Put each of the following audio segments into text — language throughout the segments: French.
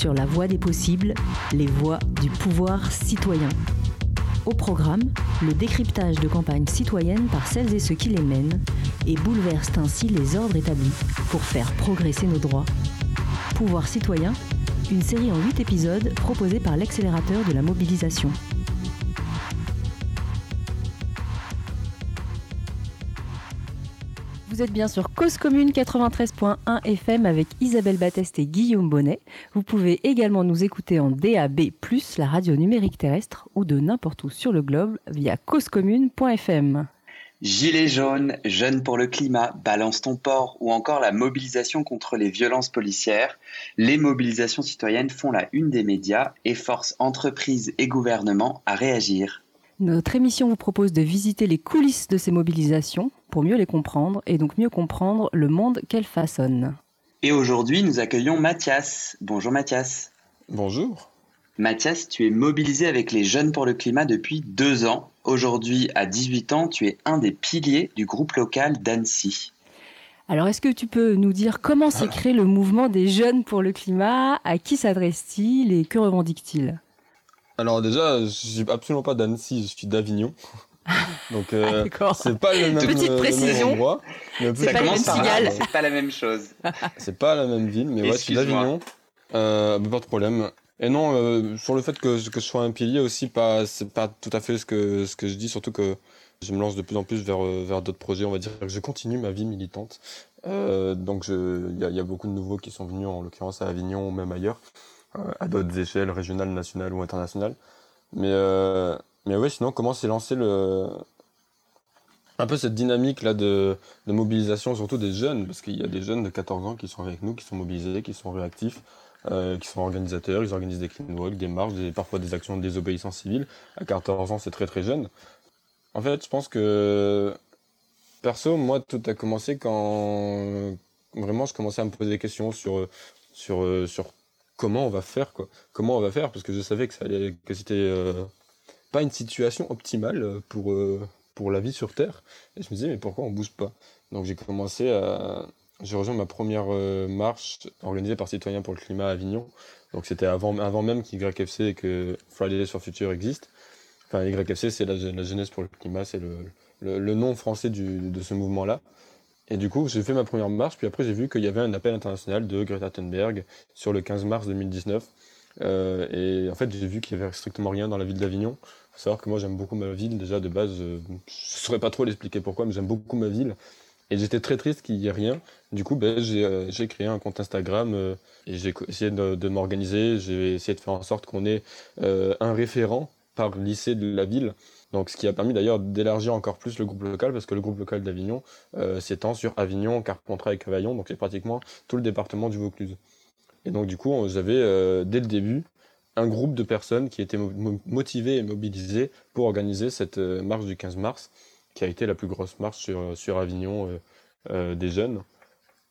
sur la voie des possibles, les voies du pouvoir citoyen. Au programme, le décryptage de campagnes citoyennes par celles et ceux qui les mènent et bouleversent ainsi les ordres établis pour faire progresser nos droits. Pouvoir citoyen, une série en 8 épisodes proposée par l'accélérateur de la mobilisation. Vous êtes bien sur Cause Commune 93.1 FM avec Isabelle Batteste et Guillaume Bonnet. Vous pouvez également nous écouter en DAB+, la radio numérique terrestre, ou de n'importe où sur le globe via causecommune.fm. Gilets jaunes, jeunes pour le climat, balance ton port ou encore la mobilisation contre les violences policières, les mobilisations citoyennes font la une des médias et forcent entreprises et gouvernements à réagir. Notre émission vous propose de visiter les coulisses de ces mobilisations pour mieux les comprendre et donc mieux comprendre le monde qu'elles façonnent. Et aujourd'hui, nous accueillons Mathias. Bonjour Mathias. Bonjour. Mathias, tu es mobilisé avec les Jeunes pour le Climat depuis deux ans. Aujourd'hui, à 18 ans, tu es un des piliers du groupe local d'Annecy. Alors, est-ce que tu peux nous dire comment s'est créé le mouvement des Jeunes pour le Climat? À qui s'adresse-t-il et que revendique-t-il? Alors déjà, je suis absolument pas d'Annecy, je suis d'Avignon. Donc euh, c'est pas le même, Petite précision. endroit. C'est pas, c'est pas la même chose. c'est pas la même ville, mais ouais, je suis d'Avignon. Euh, pas de problème. Et non, euh, sur le fait que, que je sois un pilier aussi, pas, c'est pas tout à fait ce que, ce que je dis, surtout que je me lance de plus en plus vers, euh, vers d'autres projets, on va dire que je continue ma vie militante. Euh, donc il y a, y a beaucoup de nouveaux qui sont venus, en l'occurrence à Avignon ou même ailleurs. Euh, à d'autres échelles, régionales, nationales ou internationales. Mais, euh, mais ouais, sinon, comment s'est lancé le, un peu cette dynamique là de, de mobilisation, surtout des jeunes, parce qu'il y a des jeunes de 14 ans qui sont avec nous, qui sont mobilisés, qui sont réactifs, euh, qui sont organisateurs, ils organisent des clean walk, des marches, parfois des actions de désobéissance civile. À 14 ans, c'est très très jeune. En fait, je pense que perso, moi, tout a commencé quand vraiment je commençais à me poser des questions sur sur sur comment on va faire quoi Comment on va faire Parce que je savais que ça que c'était euh, pas une situation optimale euh, pour euh, pour la vie sur Terre. Et je me disais mais pourquoi on bouge pas? Donc j'ai commencé à j'ai rejoint ma première marche organisée par Citoyens pour le climat à Avignon. Donc c'était avant même qu'YFC et que Fridays for Future existe. Enfin YFC c'est la, jeunesse pour le climat, c'est le, le, nom français de ce mouvement là. Et du coup, j'ai fait ma première marche, puis après j'ai vu qu'il y avait un appel international de Greta Thunberg sur le 15 mars 2019. Euh, et en fait, j'ai vu qu'il y avait strictement rien dans la ville d'Avignon. Faut savoir que moi, j'aime beaucoup ma ville. Déjà, de base, euh, je saurais pas trop l'expliquer pourquoi, mais j'aime beaucoup ma ville. Et j'étais très triste qu'il y ait rien. Du coup, ben, j'ai euh, créé un compte Instagram et j'ai essayé de, m'organiser. J'ai essayé de faire en sorte qu'on ait un référent par lycée de la ville. Donc, ce qui a permis d'ailleurs d'élargir encore plus le groupe local, parce que le groupe local d'Avignon euh, s'étend sur Avignon, Carpentras et Cavaillon, donc c'est pratiquement tout le département du Vaucluse. Et donc, du coup, j'avais euh, dès le début un groupe de personnes qui étaient motivées et mobilisées pour organiser cette euh, marche du 15 mars, qui a été la plus grosse marche sur, sur Avignon des jeunes.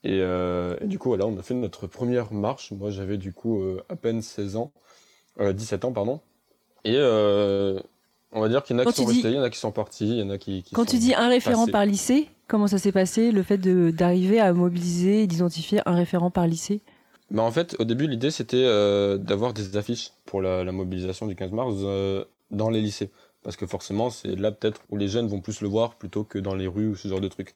Et, et, du coup, voilà, on a fait notre première marche. Moi, j'avais du coup à peine 16 ans, 17 ans, pardon. Et on va dire qu'il y en a qui sont restés, il y en a qui sont partis, il y en a qui. qui Quand tu dis un référent passés. par lycée, comment ça s'est passé, le fait d'arriver à mobiliser et d'identifier un référent par lycée? Bah en fait, au début, l'idée c'était euh, d'avoir des affiches pour la, la, mobilisation du 15 mars euh, dans les lycées. Parce que forcément, c'est là peut-être où les jeunes vont plus le voir plutôt que dans les rues ou ce genre de trucs.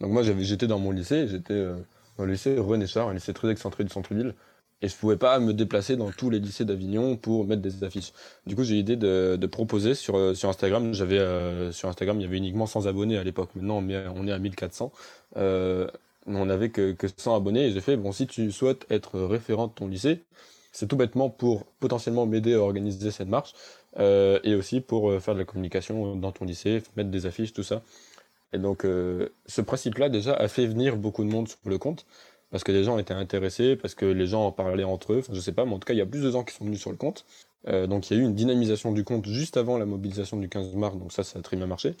Donc moi, j'étais dans mon lycée, j'étais euh, dans le lycée René Char, un lycée très excentré du centre-ville. Et je pouvais pas me déplacer dans tous les lycées d'Avignon pour mettre des affiches. Du coup, j'ai l'idée de, proposer sur, euh, sur Instagram. J'avais euh, sur Instagram, il y avait uniquement 100 abonnés à l'époque. Maintenant, on est, à 1400. Euh, on n'avait que, que 100 abonnés. Et j'ai fait, bon, si tu souhaites être référent de ton lycée, c'est tout bêtement pour potentiellement m'aider à organiser cette marche euh, et aussi pour faire de la communication dans ton lycée, mettre des affiches, tout ça. Et donc, ce principe-là, déjà, a fait venir beaucoup de monde sur le compte parce que les gens étaient intéressés, parce que les gens en parlaient entre eux, enfin, je sais pas, mais en tout cas, il y a plus de gens qui sont venus sur le compte. Euh, donc, il y a eu une dynamisation du compte juste avant la mobilisation du 15 mars, donc ça, ça a très bien marché.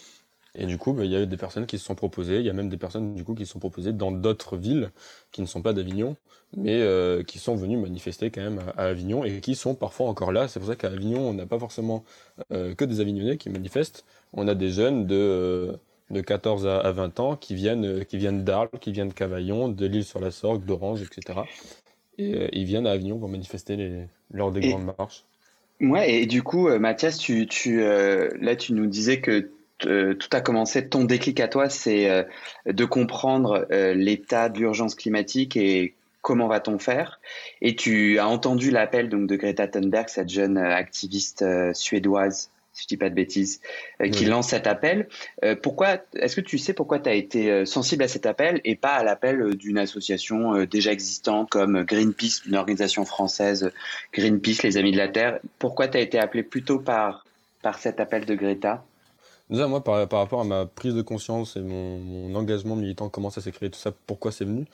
Et du coup, bah, il y a eu des personnes qui se sont proposées, il y a même des personnes du coup qui se sont proposées dans d'autres villes qui ne sont pas d'Avignon, mais euh, qui sont venues manifester quand même à, Avignon et qui sont parfois encore là. C'est pour ça qu'à Avignon, on n'a pas forcément euh, que des Avignonnais qui manifestent. On a des jeunes de de 14 à, 20 ans qui viennent, qui viennent d'Arles, qui viennent de Cavaillon, de l'île sur la Sorgue, d'Orange, etc. et ils viennent à Avignon pour manifester les, lors des grandes marches. Ouais, et du coup, Mathias, tu, tu, là, tu nous disais que tout a commencé, ton déclic à toi, c'est de comprendre l'état d'urgence climatique et comment va-t-on faire Et tu as entendu l'appel donc de Greta Thunberg, cette jeune activiste suédoise si je dis pas de bêtises, euh, qui lance cet appel. Euh, pourquoi Est-ce que tu sais pourquoi tu as été euh, sensible à cet appel et pas à l'appel d'une association déjà existante comme Greenpeace, une organisation française, Greenpeace, les Amis de la Terre? Pourquoi tu as été appelé plutôt par, par cet appel de Greta? Déjà, moi, par, par, rapport à ma prise de conscience et mon, engagement militant, comment ça s'est créé, tout ça, pourquoi c'est venu,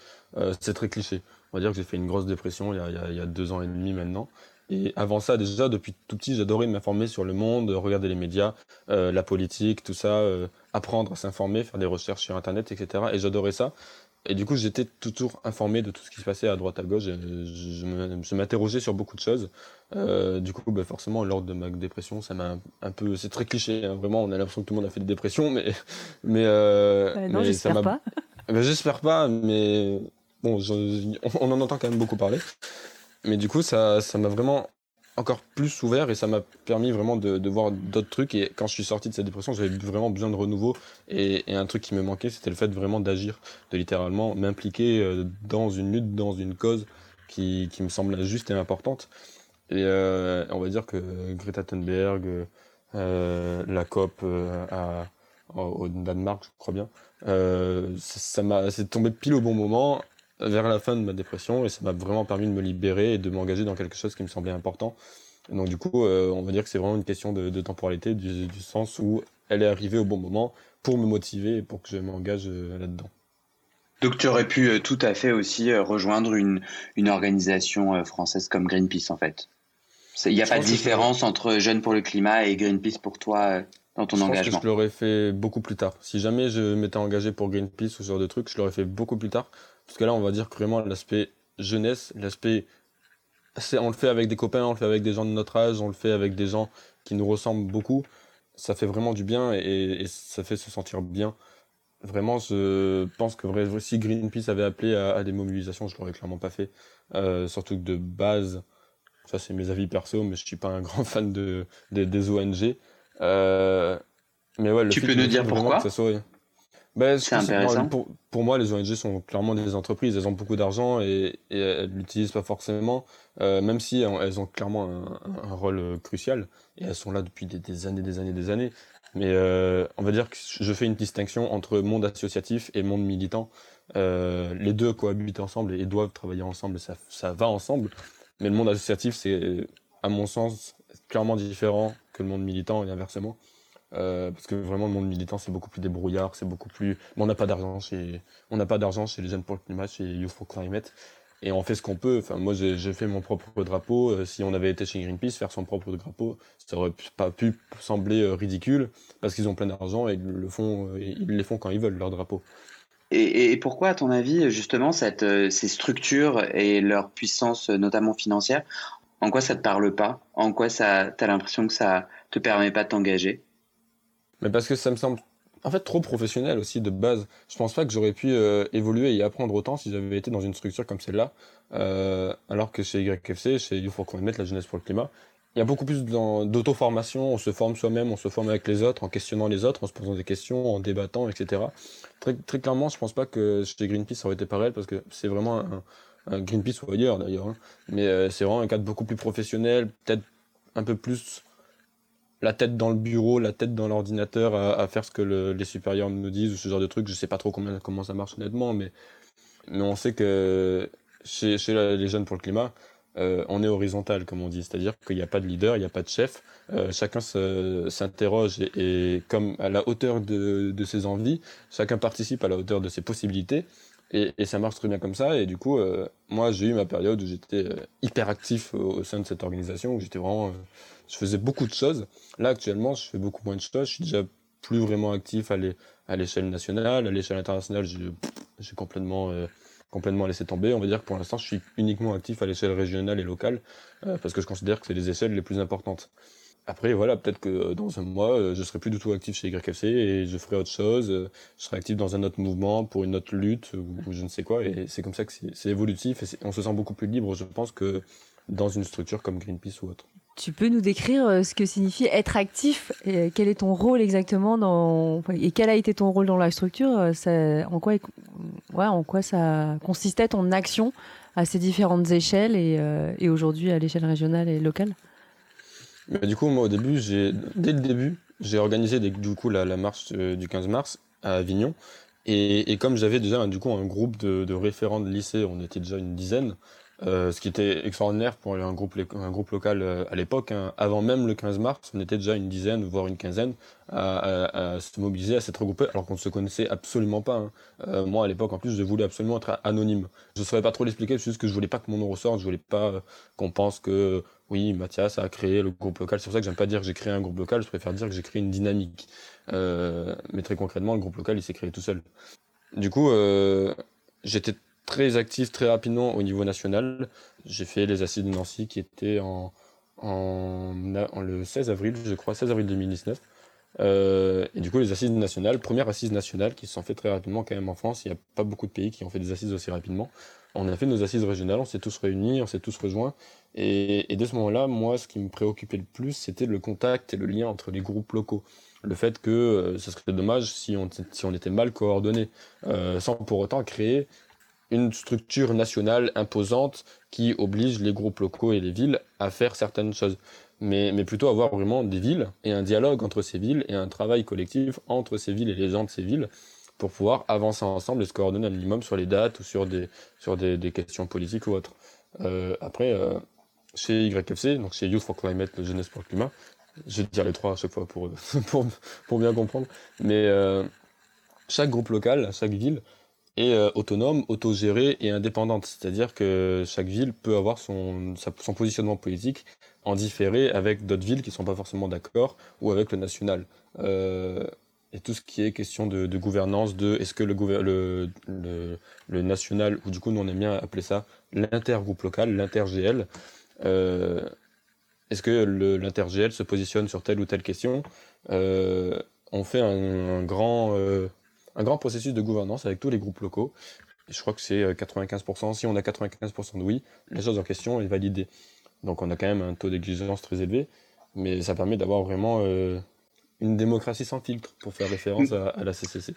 c'est très cliché. On va dire que j'ai fait une grosse dépression il y, a, il y, a, deux ans et demi maintenant. Et avant ça, déjà, depuis tout petit, j'adorais m'informer sur le monde, regarder les médias, euh, la politique, tout ça, euh, apprendre à s'informer, faire des recherches sur Internet, etc. Et j'adorais ça. Et du coup, j'étais toujours informé de tout ce qui se passait à droite, à gauche. je, m'interrogeais sur beaucoup de choses. Euh, du coup, bah, forcément, lors de ma dépression, ça m'a un peu. C'est très cliché, hein, vraiment. On a l'impression que tout le monde a fait des dépressions, mais. mais, non, j'espère pas. Bah, j'espère pas, mais bon, on en entend quand même beaucoup parler. Mais du coup, ça, m'a vraiment encore plus ouvert et ça m'a permis vraiment de, voir d'autres trucs. Et quand je suis sorti de cette dépression, j'avais vraiment besoin de renouveau. Et, un truc qui me manquait, c'était le fait vraiment d'agir, de littéralement m'impliquer euh, dans une lutte, dans une cause qui, qui me semble juste et importante. Et euh, on va dire que Greta Thunberg, euh, la COP à, au Danemark, je crois bien, ça m'a, c'est tombé pile au bon moment vers la fin de ma dépression et ça m'a vraiment permis de me libérer et de m'engager dans quelque chose qui me semblait important. donc du coup, euh, on va dire que c'est vraiment une question de, temporalité, du, sens où elle est arrivée au bon moment pour me motiver et pour que je m'engage euh, là-dedans. Donc tu aurais pu euh, tout à fait aussi rejoindre une, une organisation française comme Greenpeace en fait. Il n'y a pas de différence entre Jeunes pour le climat et Greenpeace pour toi dans ton engagement. Je pense que je l'aurais fait beaucoup plus tard. Si jamais je m'étais engagé pour Greenpeace ou ce genre de trucs, je l'aurais fait beaucoup plus tard. Parce que là, on va dire que vraiment l'aspect jeunesse, l'aspect. On le fait avec des copains, on le fait avec des gens de notre âge, on le fait avec des gens qui nous ressemblent beaucoup. Ça fait vraiment du bien et, ça fait se sentir bien. Vraiment, je pense que si Greenpeace avait appelé à, des mobilisations, je l'aurais clairement pas fait. Euh, surtout que de base, ça c'est mes avis perso, mais je suis pas un grand fan de, des ONG. Euh, mais ouais, le tu peux nous dire pourquoi ben, c'est intéressant. Pour, moi, les ONG sont clairement des entreprises. Elles ont beaucoup d'argent et, et elles l'utilisent pas forcément, euh, même si elles ont clairement un, rôle crucial. Et elles sont là depuis des, années, des années, des années. Mais euh, on va dire que je fais une distinction entre monde associatif et monde militant. Euh, les deux cohabitent ensemble et doivent travailler ensemble. Ça, ça va ensemble. Mais le monde associatif, c'est, à mon sens, clairement différent que le monde militant et inversement. Euh, parce que vraiment le monde militant c'est beaucoup plus débrouillard, c'est beaucoup plus. on n'a pas d'argent chez, on n'a pas d'argent chez les jeunes pour le climat, chez Youth for Climate, et on fait ce qu'on peut. Enfin moi j'ai fait mon propre drapeau. Euh, si on avait été chez Greenpeace faire son propre drapeau, ça aurait pas pu sembler euh, ridicule parce qu'ils ont plein d'argent et le font, ils les font quand ils veulent leur drapeau. Et, et, pourquoi, à ton avis, justement, cette, ces structures et leur puissance, notamment financière, en quoi ça te parle pas? En quoi ça, t'as l'impression que ça te permet pas de t'engager? Mais parce que ça me semble en fait trop professionnel aussi de base. Je pense pas que j'aurais pu euh, évoluer et apprendre autant si j'avais été dans une structure comme celle-là. Euh, alors que chez YFC, chez You for Climate, la jeunesse pour le climat, il y a beaucoup plus d'auto-formation, on se forme soi-même, on se forme avec les autres, en questionnant les autres, en se posant des questions, en débattant, etc. Très, clairement, je pense pas que chez Greenpeace ça aurait été pareil, parce que c'est vraiment un, un, Greenpeace ou ailleurs d'ailleurs, hein. mais euh, c'est vraiment un cadre beaucoup plus professionnel, peut-être un peu plus la tête dans le bureau, la tête dans l'ordinateur à, faire ce que les supérieurs nous disent ou ce genre de trucs. Je sais pas trop comment, comment ça marche honnêtement, mais, mais on sait que chez, les jeunes pour le climat, euh, on est horizontal, comme on dit, c'est-à-dire qu'il n'y a pas de leader, il n'y a pas de chef, euh, chacun s'interroge et, comme à la hauteur de, ses envies, chacun participe à la hauteur de ses possibilités, et, ça marche très bien comme ça, et du coup, euh, moi j'ai eu ma période où j'étais hyper actif au, sein de cette organisation, où j'étais vraiment je faisais beaucoup de choses. Là, actuellement, je fais beaucoup moins de choses. Je suis déjà plus vraiment actif à l'échelle nationale. À l'échelle internationale, j'ai complètement, euh, complètement laissé tomber. On va dire que pour l'instant, je suis uniquement actif à l'échelle régionale et locale, euh, parce que je considère que c'est les échelles les plus importantes. après, voilà, peut-être que dans un mois, je serai plus du tout actif chez YFC et je ferai autre chose. Je serai actif dans un autre mouvement pour une autre lutte ou, je ne sais quoi. Et c'est comme ça que c'est évolutif et on se sent beaucoup plus libre, je pense, que dans une structure comme Greenpeace ou autre. Tu peux nous décrire euh, ce que signifie être actif et quel est ton rôle exactement dans et quel a été ton rôle dans la structure euh, en quoi en quoi ça consistait ton action à ces différentes échelles et, euh, aujourd'hui à l'échelle régionale et locale? Mais Du coup, moi au début, dès le début, j'ai organisé du coup la, marche du 15 mars à Avignon. Et, et comme j'avais déjà du coup un groupe de, de référents de lycée, on était déjà une dizaine, euh, ce qui était extraordinaire pour un groupe, un groupe local euh, à l'époque. Hein. Avant même le 15 mars, on était déjà une dizaine, voire une quinzaine, à, se mobiliser, à s'être regroupés, alors qu'on ne se connaissait absolument pas. Hein. Euh, moi, à l'époque, en plus, je voulais absolument être anonyme. Je ne saurais pas trop l'expliquer, c'est juste que je voulais pas que mon nom ressorte, je voulais pas qu'on pense que, oui, Mathias a créé le groupe local. C'est pour ça que j'aime pas dire que j'ai créé un groupe local, je préfère dire que j'ai créé une dynamique. mais très concrètement, le groupe local, il s'est créé tout seul. Du coup, j'étais très actif très rapidement au niveau national. J'ai fait les assises de Nancy qui étaient en, en, le 16 avril, je crois, 16 avril 2019. Euh, et du coup, les assises nationales, première assise nationale qui se sont fait très rapidement quand même en France. Il n'y a pas beaucoup de pays qui ont fait des assises aussi rapidement. On a fait nos assises régionales, on s'est tous réunis, on s'est tous rejoints. Et, et de ce moment-là, moi, ce qui me préoccupait le plus, c'était le contact et le lien entre les groupes locaux. Le fait que euh, ce serait dommage si on, si on était mal coordonnés, euh, sans pour autant créer une structure nationale imposante qui oblige les groupes locaux et les villes à faire certaines choses. Mais, mais plutôt avoir vraiment des villes et un dialogue entre ces villes et un travail collectif entre ces villes et les gens de ces villes pour pouvoir avancer ensemble et se coordonner un minimum sur les dates ou sur des, sur des, des questions politiques ou autres. Euh, après, euh, chez YFC, donc chez Youth for Climate, Jeunesse pour le Climat, je vais dire les trois à chaque fois pour, pour, pour bien comprendre, mais euh, chaque groupe local, chaque ville, est euh, autonome, autogérée et indépendante. C'est-à-dire que chaque ville peut avoir son, son positionnement politique en différé avec d'autres villes qui ne sont pas forcément d'accord ou avec le national. Euh, et tout ce qui est question de, gouvernance, de est-ce que le, national, ou du coup nous on aime bien appeler ça l'intergroupe local, l'inter-GL, euh, est-ce que l'inter-GL se positionne sur telle ou telle question? On fait un, grand un grand processus de gouvernance avec tous les groupes locaux. je crois que c'est 95%. Euh, si on a 95% de oui, la chose en question est validée. Donc on a quand même un taux d'exigence très élevé, mais ça permet d'avoir vraiment euh, une démocratie sans filtre, pour faire référence à, la CCC.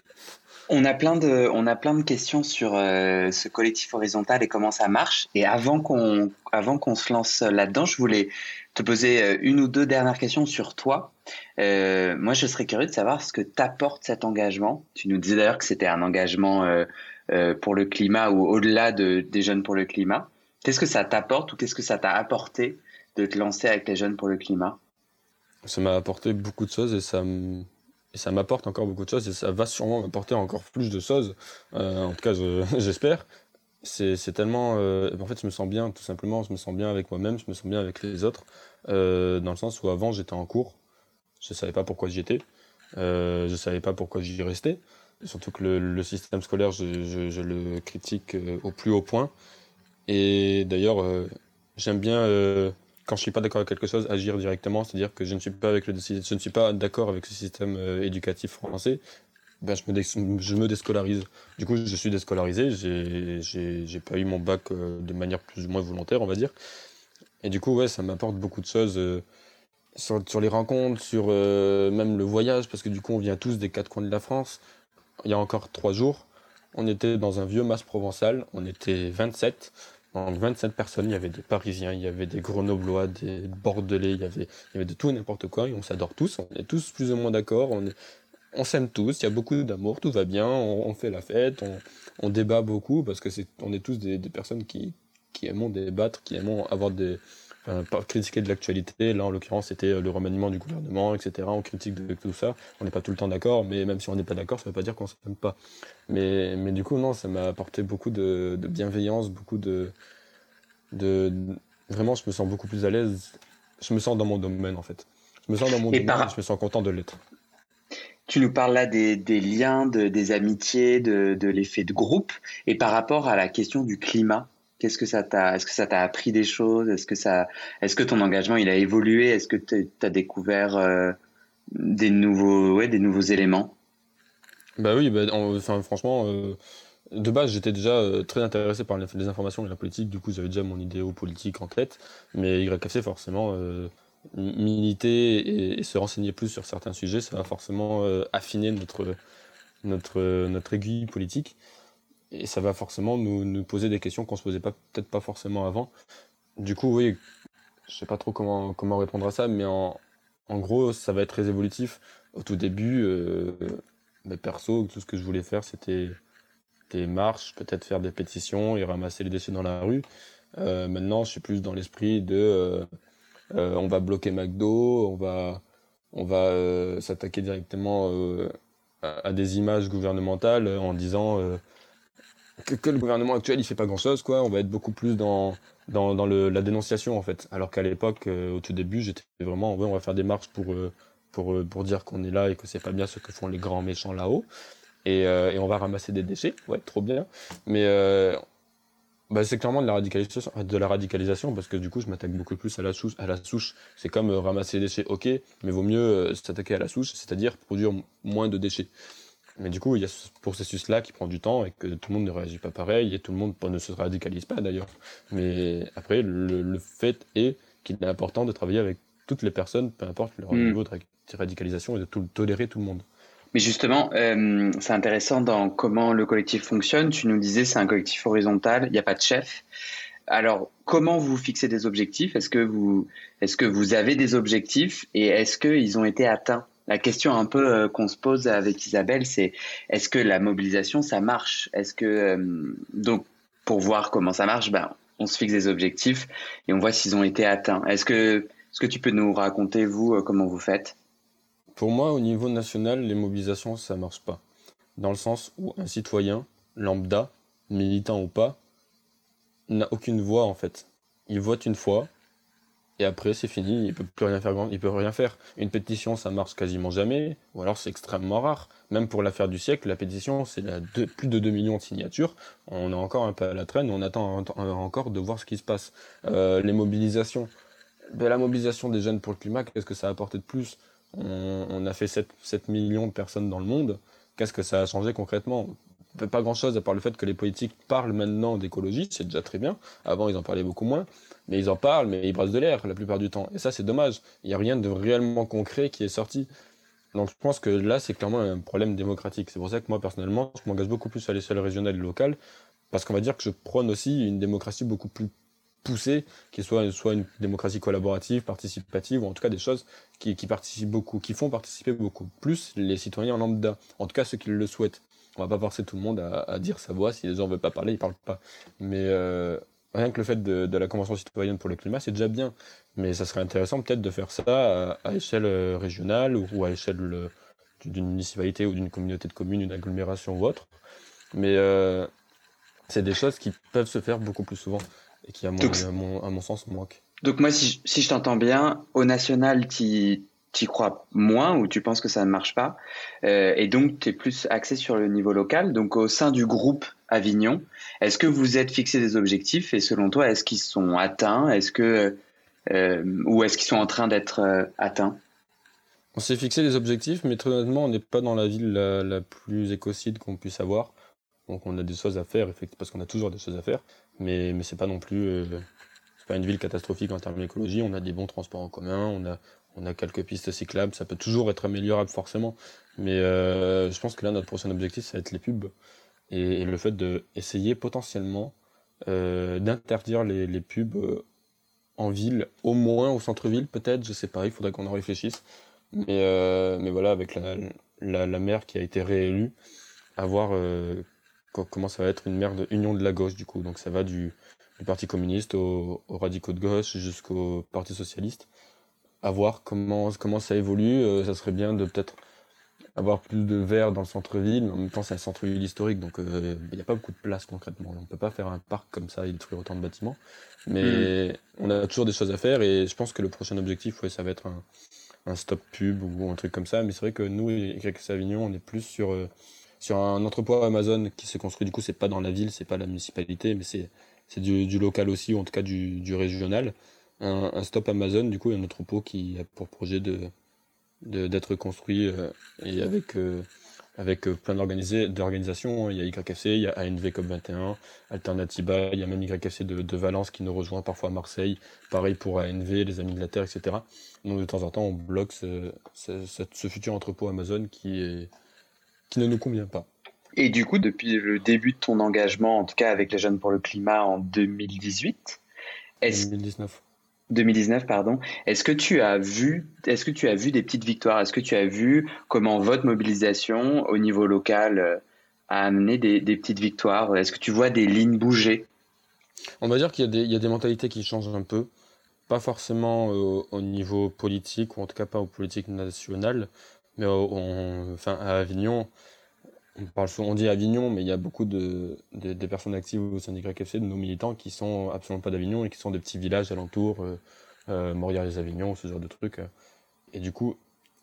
On a plein de, on a plein de questions sur euh, ce collectif horizontal et comment ça marche. Et avant qu'on, avant qu'on se lance là-dedans, je voulais te poser une ou deux dernières questions sur toi. Euh, moi, je serais curieux de savoir ce que t'apporte cet engagement. Tu nous disais d'ailleurs que c'était un engagement euh, euh, pour le climat ou au-delà de, des jeunes pour le climat. Qu'est-ce que ça t'apporte ou qu'est-ce que ça t'a apporté de te lancer avec les jeunes pour le climat? Ça m'a apporté beaucoup de choses et ça et ça m'apporte encore beaucoup de choses et ça va sûrement m'apporter encore plus de choses. en tout cas, j'espère. C'est tellement. en fait, je me sens bien, tout simplement. Je me sens bien avec moi-même, je me sens bien avec les autres. dans le sens où avant, j'étais en cours je savais pas pourquoi j'y étais. Euh, je savais pas pourquoi j'y restais. Surtout que le, système scolaire, je, le critique euh, au plus haut point. Et d'ailleurs, euh, j'aime bien, euh, quand je suis pas d'accord avec quelque chose, agir directement. C'est-à-dire que je ne suis pas avec le, je ne suis pas d'accord avec ce système éducatif français. Ben, je, me je me déscolarise. Du coup, je suis déscolarisé. J'ai pas eu mon bac de manière plus ou moins volontaire, on va dire. Et du coup, ouais, ça m'apporte beaucoup de choses sur, sur, les rencontres, sur euh, même le voyage, parce que du coup, on vient tous des quatre coins de la France. Il y a encore trois jours, on était dans un vieux mas provençal, on était 27. Donc 27 personnes, il y avait des Parisiens, il y avait des Grenoblois, des Bordelais, il y avait, il y avait de tout et n'importe quoi, et on s'adore tous, on est tous plus ou moins d'accord, on s'aime tous, il y a beaucoup d'amour, tout va bien, on, fait la fête, on, on, débat beaucoup, parce que c'est, on est tous des, des personnes qui, qui aimons débattre, qui aimons avoir des, pas critiquer de l'actualité. Là, en l'occurrence, c'était euh, le remaniement du gouvernement, etc. On critique de, tout ça. On n'est pas tout le temps d'accord, mais même si on n'est pas d'accord, ça ne veut pas dire qu'on s'aime pas. Mais, mais du coup, non, ça m'a apporté beaucoup de, de, bienveillance, beaucoup de, de. Vraiment, je me sens beaucoup plus à l'aise. Je me sens dans mon domaine, en fait. Je me sens dans mon domaine et je me sens content de l'être. Tu nous parles là des, liens, de, des amitiés, de, de l'effet de groupe. Et par rapport à la question du climat, Qu'est-ce que ça t'a Est-ce que ça t'a appris des choses? Est-ce que ça Est-ce que ton engagement il a évolué? Est-ce que tu as découvert euh, des nouveaux ouais, des nouveaux éléments? Bah oui, bah, enfin, franchement euh, de base, j'étais déjà euh, très intéressé par les, informations et la politique, du coup j'avais déjà mon idéo politique en tête, mais YFC forcément militer et, se renseigner plus sur certains sujets, ça va forcément affiner notre, notre, notre aiguille politique et ça va forcément nous, poser des questions qu'on se posait pas peut-être pas forcément avant. Du coup, oui, je sais pas trop comment, comment répondre à ça, mais en, gros, ça va être très évolutif. Au tout début, euh, bah, perso, tout ce que je voulais faire, c'était des marches, peut-être faire des pétitions et ramasser les déchets dans la rue. Euh, maintenant, je suis plus dans l'esprit de euh, on va bloquer McDo, on va, on va euh, s'attaquer directement euh, à, des images gouvernementales en disant que, le gouvernement actuel il fait pas grand chose quoi. On va être beaucoup plus dans dans, dans le, la dénonciation en fait. Alors qu'à l'époque au tout début j'étais vraiment on va faire des marches pour pour pour dire qu'on est là et que c'est pas bien ce que font les grands méchants là-haut. Et, et on va ramasser des déchets. Ouais trop bien. Mais bah, c'est clairement de la radicalisation de la radicalisation parce que du coup je m'attaque beaucoup plus à la souche à la souche c'est comme ramasser des déchets ok mais vaut mieux s'attaquer à la souche c'est-à-dire produire moins de déchets mais du coup, il y a ce processus-là qui prend du temps et que tout le monde ne réagit pas pareil et tout le monde ne se radicalise pas d'ailleurs. Mais après, le, fait est qu'il est important de travailler avec toutes les personnes, peu importe leur hmm. niveau de radicalisation et de tout, tolérer tout le monde. Mais justement, euh, c'est intéressant dans comment le collectif fonctionne. Tu nous disais c'est un collectif horizontal, il n'y a pas de chef. Alors, comment vous fixez des objectifs? Est-ce que vous, est-ce que vous avez des objectifs? Et est-ce qu'ils ont été atteints? La question un peu euh, qu'on se pose avec Isabelle, c'est est-ce que la mobilisation, ça marche? Est-ce que euh, donc pour voir comment ça marche, ben on se fixe des objectifs et on voit s'ils ont été atteints. Est-ce que est-ce que tu peux nous raconter vous comment vous faites? Pour moi, au niveau national, les mobilisations, ça marche pas. Dans le sens où un citoyen lambda, militant ou pas, n'a aucune voix en fait. Il vote une fois, et après, c'est fini, il peut plus rien faire. Il peut rien faire. Une pétition, ça marche quasiment jamais, ou alors c'est extrêmement rare. Même pour l'affaire du siècle, la pétition, c'est plus de 2 millions de signatures. On est encore un peu à la traîne, on attend encore de voir ce qui se passe. Euh, les mobilisations. La mobilisation des jeunes pour le climat, qu'est-ce que ça a apporté de plus? On, a fait 7, 7 millions de personnes dans le monde. Qu'est-ce que ça a changé concrètement? Pas grand chose à part le fait que les politiques parlent maintenant d'écologie, c'est déjà très bien. Avant, ils en parlaient beaucoup moins. Mais ils en parlent, mais ils brassent de l'air la plupart du temps. Et ça, c'est dommage. Il n'y a rien de réellement concret qui est sorti. Donc je pense que là, c'est clairement un problème démocratique. C'est pour ça que moi, personnellement, je m'engage beaucoup plus à l'échelle régionale et locale, parce qu'on va dire que je prône aussi une démocratie beaucoup plus poussée, qui soit, soit une démocratie collaborative, participative, ou en tout cas des choses qui, participent beaucoup, qui font participer beaucoup plus les citoyens en lambda, en tout cas ceux qui le souhaitent. On va pas forcer tout le monde à, à dire sa voix, si les gens veulent pas parler, ils parlent pas. Mais euh, rien que le fait de, la Convention citoyenne pour le climat, c'est déjà bien. Mais ça serait intéressant peut-être de faire ça à, échelle euh, régionale ou, à échelle euh, d'une municipalité ou d'une communauté de communes, une agglomération ou autre. Mais c'est des choses qui peuvent se faire beaucoup plus souvent et qui, à mon, à mon, sens, manquent. Donc moi, si, si je t'entends bien, au national, tu y crois moins ou tu penses que ça ne marche pas. et donc, tu es plus axé sur le niveau local. Donc, au sein du groupe Avignon. Est-ce que vous êtes fixé des objectifs et selon toi, est-ce qu'ils sont atteints? Est-ce que euh, ou est-ce qu'ils sont en train d'être euh, atteints? On s'est fixé des objectifs, mais très honnêtement, on n'est pas dans la ville la, plus écocide qu'on puisse avoir. Donc on a des choses à faire, parce qu'on a toujours des choses à faire, mais mais c'est pas non plus euh, c'est pas une ville catastrophique en termes d'écologie. On a des bons transports en commun, on a quelques pistes cyclables, ça peut toujours être améliorable forcément, mais je pense que là notre prochain objectif ça va être les pubs et, le fait d'essayer potentiellement euh, d'interdire les, pubs euh, en ville, au moins au centre-ville peut-être, je sais pas, il faudrait qu'on en réfléchisse. Mais, euh, mais voilà, avec la, la, la, maire qui a été réélue, à voir euh, comment ça va être une maire de Union de la gauche du coup. Donc ça va du, du Parti communiste aux, aux radicaux de gauche jusqu'au Parti socialiste. À voir comment, comment ça évolue. Euh, ça serait bien de peut-être avoir plus de verre dans le centre-ville, mais en même temps c'est un centre-ville historique, donc euh, il n'y a pas beaucoup de place concrètement. On peut pas faire un parc comme ça et détruire autant de bâtiments. Mais mm. on a toujours des choses à faire et je pense que le prochain objectif, ouais, ça va être un, un stop pub ou un truc comme ça. Mais c'est vrai que nous, avec Avignon, on est plus sur, euh, sur un entrepôt Amazon qui s'est construit, du coup, c'est pas dans la ville, c'est pas la municipalité, mais c'est du, local aussi, ou en tout cas du, régional. Un, stop Amazon, du coup, un entrepôt qui a pour projet de d'être construit et avec avec euh, plein d'organisations. Il y a YFC, il y a ANV COP21, Alternativa, il y a même YFC de, de, Valence qui nous rejoint parfois à Marseille. Pareil pour ANV, les Amis de la Terre, etc. Donc de temps en temps, on bloque ce, ce, futur entrepôt Amazon qui, est, qui ne nous convient pas. Et du coup, depuis le début de ton engagement, en tout cas avec les Jeunes pour le Climat en 2018, est 2019. 2019, pardon. Est-ce que tu as vu, est-ce que tu as vu des petites victoires? Est-ce que tu as vu comment votre mobilisation au niveau local euh, a amené des, petites victoires? Est-ce que tu vois des lignes bouger? On va dire qu'il y, a des mentalités qui changent un peu, pas forcément euh, au niveau politique ou en tout cas pas aux politiques nationales, mais enfin à Avignon, on parle souvent, on dit Avignon, mais il y a beaucoup de, personnes actives au syndicat KFC, de nos militants, qui sont absolument pas d'Avignon et qui sont des petits villages alentours, euh, euh Morières-les-Avignon, ce genre de trucs. Et du coup,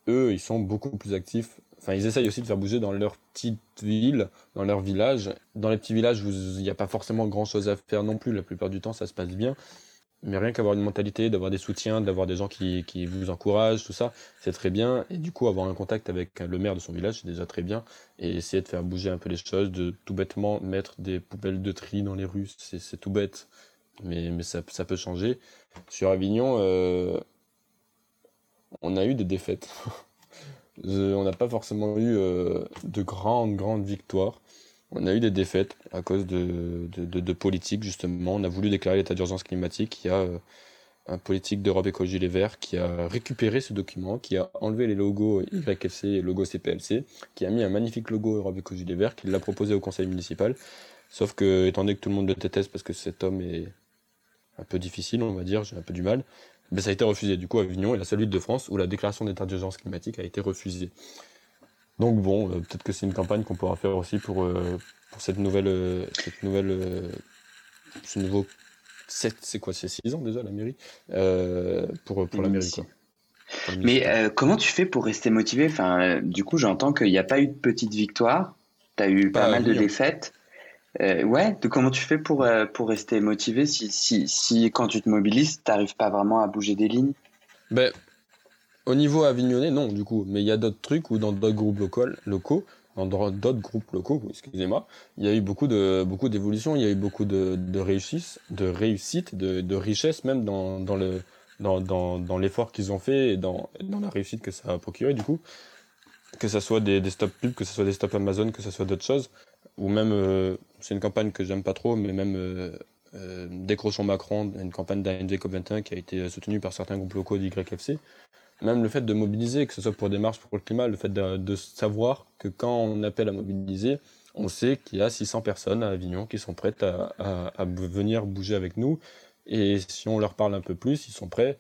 eux, ils sont beaucoup plus actifs. Enfin, ils essayent aussi de faire bouger dans leur petite ville, dans leur village. Dans les petits villages, il n'y a pas forcément grand chose à faire non plus. La plupart du temps, ça se passe bien. Mais rien qu'avoir une mentalité, d'avoir des soutiens, d'avoir des gens qui, vous encouragent, tout ça, c'est très bien. Et du coup, avoir un contact avec le maire de son village, c'est déjà très bien. Et essayer de faire bouger un peu les choses, de tout bêtement mettre des poubelles de tri dans les rues, c'est tout bête. Mais, ça, peut changer. Sur Avignon, euh, on a eu des défaites. on n'a pas forcément eu euh, de grandes, grandes victoires. On a eu des défaites à cause de, de, politique, justement. On a voulu déclarer l'état d'urgence climatique. Il y a euh, un politique d'Europe Écologie Les Verts qui a récupéré ce document, qui a enlevé les logos YFC et logo CPLC, qui a mis un magnifique logo Europe Écologie Les Verts, qui l'a proposé au conseil municipal. Sauf que, étant donné que tout le monde le déteste parce que cet homme est un peu difficile, on va dire, j'ai un peu du mal, ben ça a été refusé. Du coup, Avignon et la seule ville de France où la déclaration d'état d'urgence climatique a été refusée. Donc bon, euh, peut-être que c'est une campagne qu'on pourra faire aussi pour, euh, pour cette nouvelle, euh, cette nouvelle, ce nouveau, c'est quoi, c'est 6 ans déjà la mairie, pour, pour la mairie quoi. Mais comment tu fais pour rester motivé? Enfin, Du coup, j'entends qu'il n'y a pas eu de petite victoire, tu as eu pas, mal de défaites. ouais, de comment tu fais pour, pour rester motivé si, si, si quand tu te mobilises, tu n'arrives pas vraiment à bouger des lignes? Ben, au niveau avignonnais, non, du coup. Mais il y a d'autres trucs où dans d'autres groupes locaux, locaux dans d'autres groupes locaux, excusez-moi, il y a eu beaucoup de beaucoup d'évolutions, il y a eu beaucoup de, de réussite, de réussite, de, de richesse même dans, dans le dans, dans, dans l'effort qu'ils ont fait et dans, dans la réussite que ça a procuré du coup. Que ce soit des, des stop pubs, que ce soit des stop Amazon, que ce soit d'autres choses, ou même euh, c'est une campagne que j'aime pas trop, mais même euh, euh, Décrochons Macron, une campagne d'ANV COP21 qui a été soutenue par certains groupes locaux d'YFC, même le fait de mobiliser, que ce soit pour des marches pour le climat, le fait de, savoir que quand on appelle à mobiliser, on sait qu'il y a 600 personnes à Avignon qui sont prêtes à, venir bouger avec nous. Et si on leur parle un peu plus, ils sont prêts,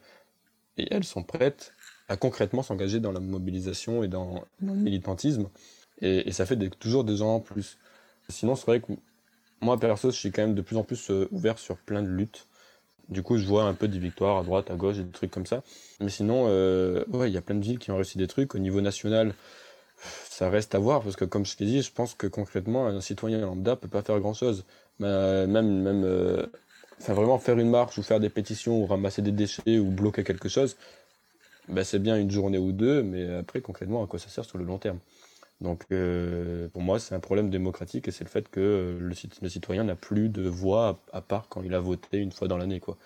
et elles sont prêtes à concrètement s'engager dans la mobilisation et dans, le militantisme. Et, ça fait toujours des gens en plus. Sinon, c'est vrai que moi, perso, je suis quand même de plus en plus euh, ouvert sur plein de luttes. Du coup, je vois un peu des victoires à droite, à gauche des trucs comme ça. Mais sinon, euh, ouais, il y a plein de villes qui ont réussi des trucs. Au niveau national, ça reste à voir parce que, comme je t'ai dit, je pense que concrètement, un citoyen lambda peut pas faire grand chose. même, même, euh, vraiment faire une marche ou faire des pétitions ou ramasser des déchets ou bloquer quelque chose, ben, c'est bien une journée ou deux, mais après, concrètement, à quoi ça sert sur le long terme? Donc euh, pour moi, c'est un problème démocratique et c'est le fait que euh, le, citoyen n'a plus de voix à, part quand il a voté une fois dans l'année. quoi.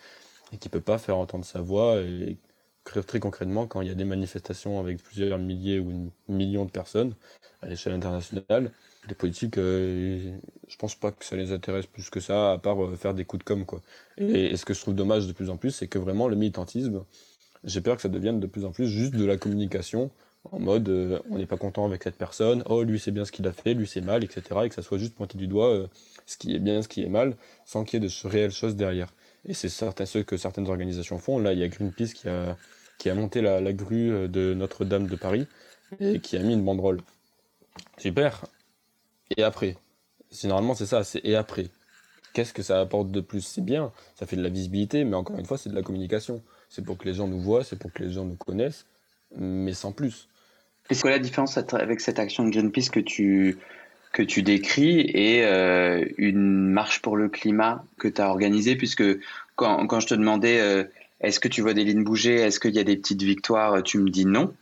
Et qu'il ne peut pas faire entendre sa voix. Et très, concrètement, quand il y a des manifestations avec plusieurs milliers ou millions de personnes à l'échelle internationale, les politiques, euh, je pense pas que ça les intéresse plus que ça, à part faire des coups de com. Quoi. Et, et, ce que je trouve dommage de plus en plus, c'est que vraiment le militantisme, j'ai peur que ça devienne de plus en plus juste de la communication en mode euh, on n'est pas content avec cette personne, oh lui c'est bien ce qu'il a fait, lui c'est mal, etc. Et que ça soit juste pointé du doigt euh, ce qui est bien, ce qui est mal, sans qu'il y ait de réelles choses derrière. Et c'est certain ce que certaines organisations font. Là, il y a Greenpeace qui a, qui a monté la, la grue de Notre-Dame de Paris et qui a mis une banderole. Super. Et après? C'est Normalement, c'est ça, c'est et après. Qu'est-ce que ça apporte de plus? C'est bien, ça fait de la visibilité, mais encore une fois, c'est de la communication. C'est pour que les gens nous voient, c'est pour que les gens nous connaissent, mais sans plus. Est-ce que la différence avec cette action de Greenpeace que tu, que tu décris est euh, une marche pour le climat que tu as organisée, puisque quand, quand, je te demandais euh, est-ce que tu vois des lignes bouger, est-ce qu'il y a des petites victoires, tu me dis non.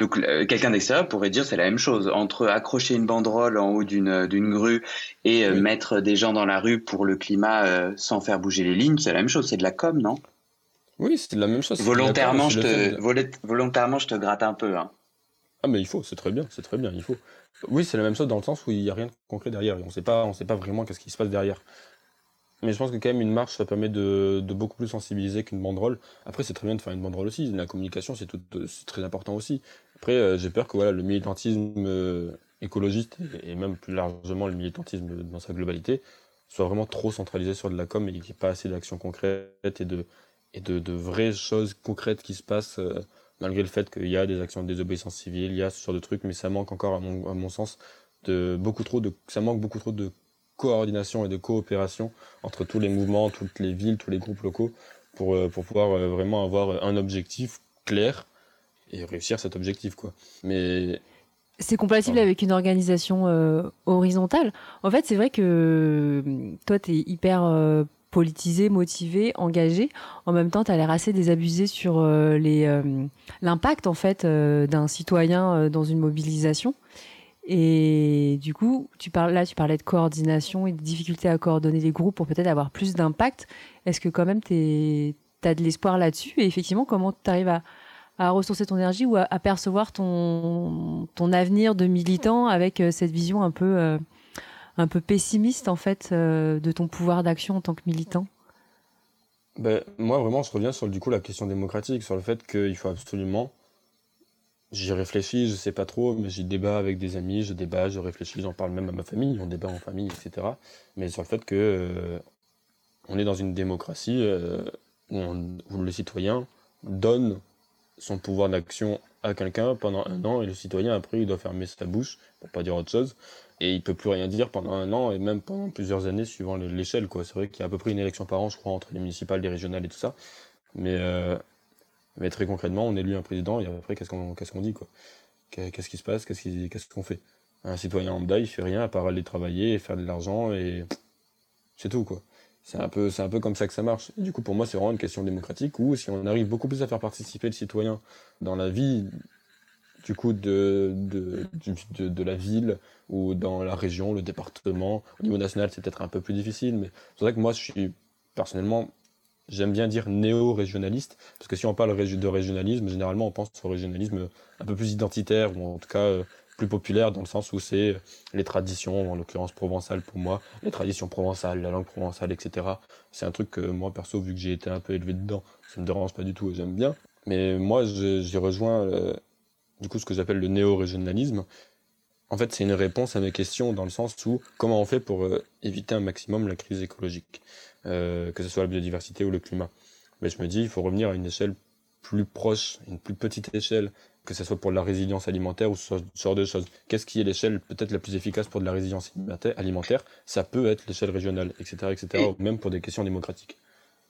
Donc quelqu'un d'extérieur pourrait dire c'est la même chose entre accrocher une banderole en haut d'une grue et mettre des gens dans la rue pour le climat sans faire bouger les lignes, c'est la même chose, c'est de la com, non? Oui, c'est de la même chose. Volontairement, je te volontairement je te gratte un peu. Hein. Ah mais il faut, c'est très bien, c'est très bien, il faut. Oui, c'est la même chose dans le sens où il n'y a rien de concret derrière. on ne sait pas, on sait pas vraiment qu'est-ce qui se passe derrière. Mais je pense que quand même une marche, ça permet de, beaucoup plus sensibiliser qu'une banderole. Après, c'est très bien de faire une banderole aussi. La communication, c'est très important aussi. Après, euh, j'ai peur que voilà, le militantisme euh, écologiste et, même plus largement le militantisme dans sa globalité soit vraiment trop centralisé sur de la com et qu'il n'y ait pas assez d'actions concrètes et de, et de, vraies choses concrètes qui se passent. Euh, malgré le fait qu'il y a des actions de désobéissance civile, il y a ce genre de trucs, mais ça manque encore, à mon, à mon sens, de beaucoup trop de, ça manque beaucoup trop de coordination et de coopération entre tous les mouvements, toutes les villes, tous les groupes locaux, pour, euh, pour pouvoir euh, vraiment avoir un objectif clair et réussir cet objectif, quoi. Mais c'est compatible avec une organisation euh, horizontale. En fait, c'est vrai que toi, tu es hyper politisé, motivé, engagé. En même temps, tu as l'air assez désabusé sur euh, euh, l'impact en fait euh, d'un citoyen dans une mobilisation. Et du coup, tu parles là, tu parlais de coordination et de difficulté à coordonner les groupes pour peut-être avoir plus d'impact. Est-ce que quand même tu as de l'espoir là-dessus? Et effectivement, comment tu arrives à, ressourcer ton énergie ou à, percevoir ton avenir de militant avec cette vision un peu un peu pessimiste en fait euh, de ton pouvoir d'action en tant que militant? Ben, Moi vraiment je reviens sur du coup la question démocratique, sur le fait qu'il faut absolument... J'y réfléchis, je sais pas trop, mais j'y débat avec des amis, je débat, je réfléchis, j'en parle même à ma famille, on débat en famille, etc. Mais sur le fait que euh, on est dans une démocratie euh, où, où le citoyen donne son pouvoir d'action à quelqu'un pendant un an et le citoyen après il doit fermer sa bouche pour pas dire autre chose et il peut plus rien dire pendant un an et même pendant plusieurs années suivant l'échelle quoi. C'est vrai qu'il y a à peu près une élection par an je crois entre les municipales les régionales et tout ça. Mais euh, mais très concrètement on élu un président et après qu'est-ce qu'on qu'est-ce qu'on dit quoi? Qu'est-ce qui se passe? Qu'est-ce qu'on fait? Un citoyen lambda il fait rien à part aller travailler et faire de l'argent et c'est tout quoi. C'est un peu c'est un peu comme ça que ça marche. Du coup pour moi c'est vraiment une question démocratique où si on arrive beaucoup plus à faire participer le citoyen dans la vie du coup de, de, de, la ville ou dans la région, le département. Au niveau national, c'est peut-être un peu plus difficile, mais c'est vrai que moi, je suis personnellement, j'aime bien dire néo-régionaliste, parce que si on parle de régionalisme, généralement, on pense au régionalisme un peu plus identitaire, ou en tout cas euh, plus populaire, dans le sens où c'est les traditions, en l'occurrence provençales pour moi, les traditions provençales, la langue provençale, etc. C'est un truc que moi, perso, vu que j'ai été un peu élevé dedans, ça me dérange pas du tout j'aime bien. Mais moi, j'ai rejoint euh, du coup ce que j'appelle le néo-régionalisme. En fait, c'est une réponse à mes questions dans le sens où comment on fait pour euh, éviter un maximum la crise écologique, euh, que ce soit la biodiversité ou le climat? Mais je me dis, il faut revenir à une échelle plus proche, une plus petite échelle, que ce soit pour la résilience alimentaire ou ce genre de choses. Qu'est-ce qui est l'échelle peut-être la plus efficace pour de la résilience alimentaire? Ça peut être l'échelle régionale, etc., etc., même pour des questions démocratiques.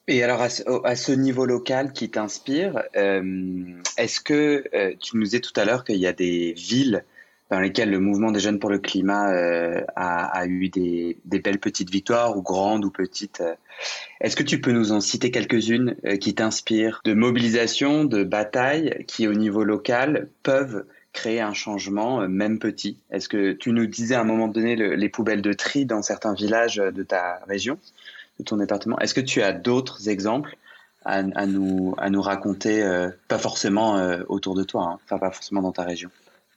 Et alors, à ce, niveau local qui t'inspire, euh, est-ce que euh, tu nous disais tout à l'heure qu'il y a des villes dans lesquelles le mouvement des jeunes pour le climat euh, a, eu des, belles petites victoires, ou grandes ou petites Est-ce que tu peux nous en citer quelques-unes qui t'inspirent de mobilisation, de bataille, qui au niveau local peuvent créer un changement, même petit? Est-ce que tu nous disais à un moment donné les poubelles de tri dans certains villages de ta région? De ton département. Est-ce que tu as d'autres exemples à, nous, à nous raconter, euh, pas forcément euh, autour de toi, hein, enfin pas forcément dans ta région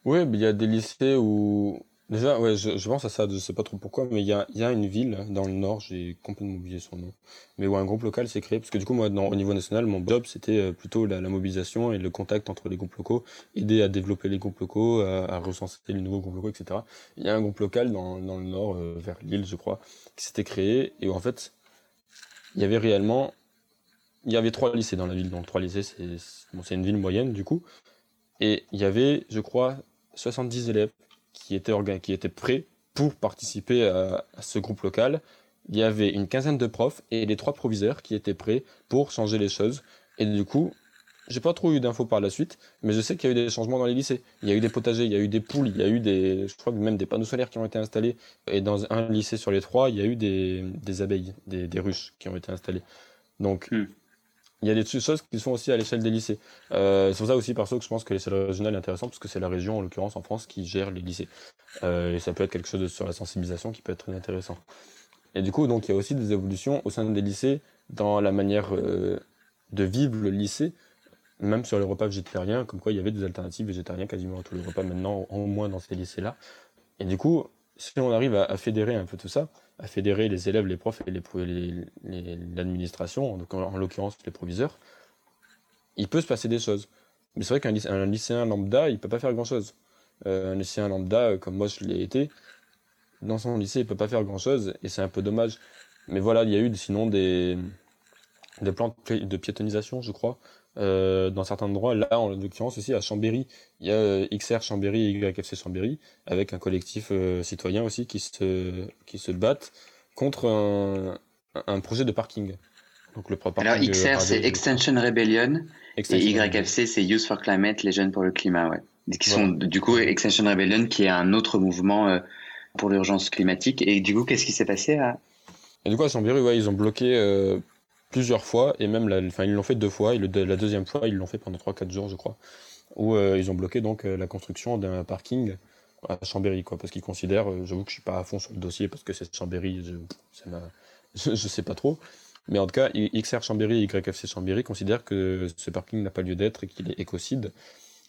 Oui, il y a des lycées où... Déjà, ouais, je, pense à ça, je sais pas trop pourquoi, mais il y a, y a une ville dans le nord, j'ai complètement oublié son nom, mais où un groupe local s'est créé, parce que du coup, moi, au niveau national, mon job, c'était euh, plutôt la, mobilisation et le contact entre les groupes locaux, aider à développer les groupes locaux, à, recenser les nouveaux groupes locaux, etc. Il y a un groupe local dans, dans le nord, vers Lille, je crois, qui s'était créé, et où en fait, il y avait réellement. Il y avait trois lycées dans la ville, donc trois lycées, c'est une ville moyenne du coup. Et il y avait, je crois, 70 élèves qui étaient, qui étaient prêts pour participer à, ce groupe local. Il y avait une quinzaine de profs et les trois proviseurs qui étaient prêts pour changer les choses. Et du coup, j'ai pas trop eu d'infos par la suite, mais je sais qu'il y a eu des changements dans les lycées. Il y a eu des potagers, il y a eu des poules, il y a eu des, je crois que même des panneaux solaires qui ont été installés. Et dans un lycée sur les trois, il y a eu des, des abeilles, des, des ruches qui ont été installées. Donc, hmm. il y a des choses qui sont aussi à l'échelle des lycées. Euh, c'est pour ça aussi, perso, que je pense que l'échelle régionale est intéressante, parce que c'est la région, en l'occurrence en France, qui gère les lycées. Euh, et ça peut être quelque chose sur la sensibilisation qui peut être très intéressant. Et du coup, donc, il y a aussi des évolutions au sein des lycées dans la manière euh, de vivre le lycée, même sur les repas végétariens, comme quoi il y avait des alternatives végétariennes quasiment à tous les repas maintenant, au moins dans ces lycées-là. Et du coup, si on arrive à, fédérer un peu tout ça, à fédérer les élèves, les profs et l'administration, en, l'occurrence les proviseurs, il peut se passer des choses. Mais c'est vrai qu'un lycéen lambda, il peut pas faire grand-chose. Euh, un lycéen lambda, comme moi je l'ai été, dans son lycée, il peut pas faire grand-chose, et c'est un peu dommage. Mais voilà, il y a eu sinon des, des plans de piétonisation, je crois, euh, dans certains endroits. Là, en l'occurrence, aussi à Chambéry, il y a euh, XR Chambéry et YFC Chambéry, avec un collectif euh, citoyen aussi qui se, qui se battent contre un, un projet de parking. Donc le Alors XR, c'est Extension Rebellion, et YFC, c'est Youth for Climate, les jeunes pour le climat, ouais. Qui sont, du coup, Extension Rebellion, qui est un autre mouvement pour l'urgence climatique. Et du coup, qu'est-ce qui s'est passé à... Et du coup, à Chambéry, ouais, ils ont bloqué plusieurs fois, et même, la, enfin, ils l'ont fait deux fois, et la deuxième fois, ils l'ont fait pendant 3-4 jours, je crois, où euh, ils ont bloqué donc euh, la construction d'un parking à Chambéry, quoi, parce qu'ils considèrent, euh, j'avoue que je suis pas à fond sur le dossier, parce que c'est Chambéry, je, je, je, sais pas trop, mais en tout cas, XR Chambéry et YFC Chambéry considèrent que ce parking n'a pas lieu d'être et qu'il est écocide,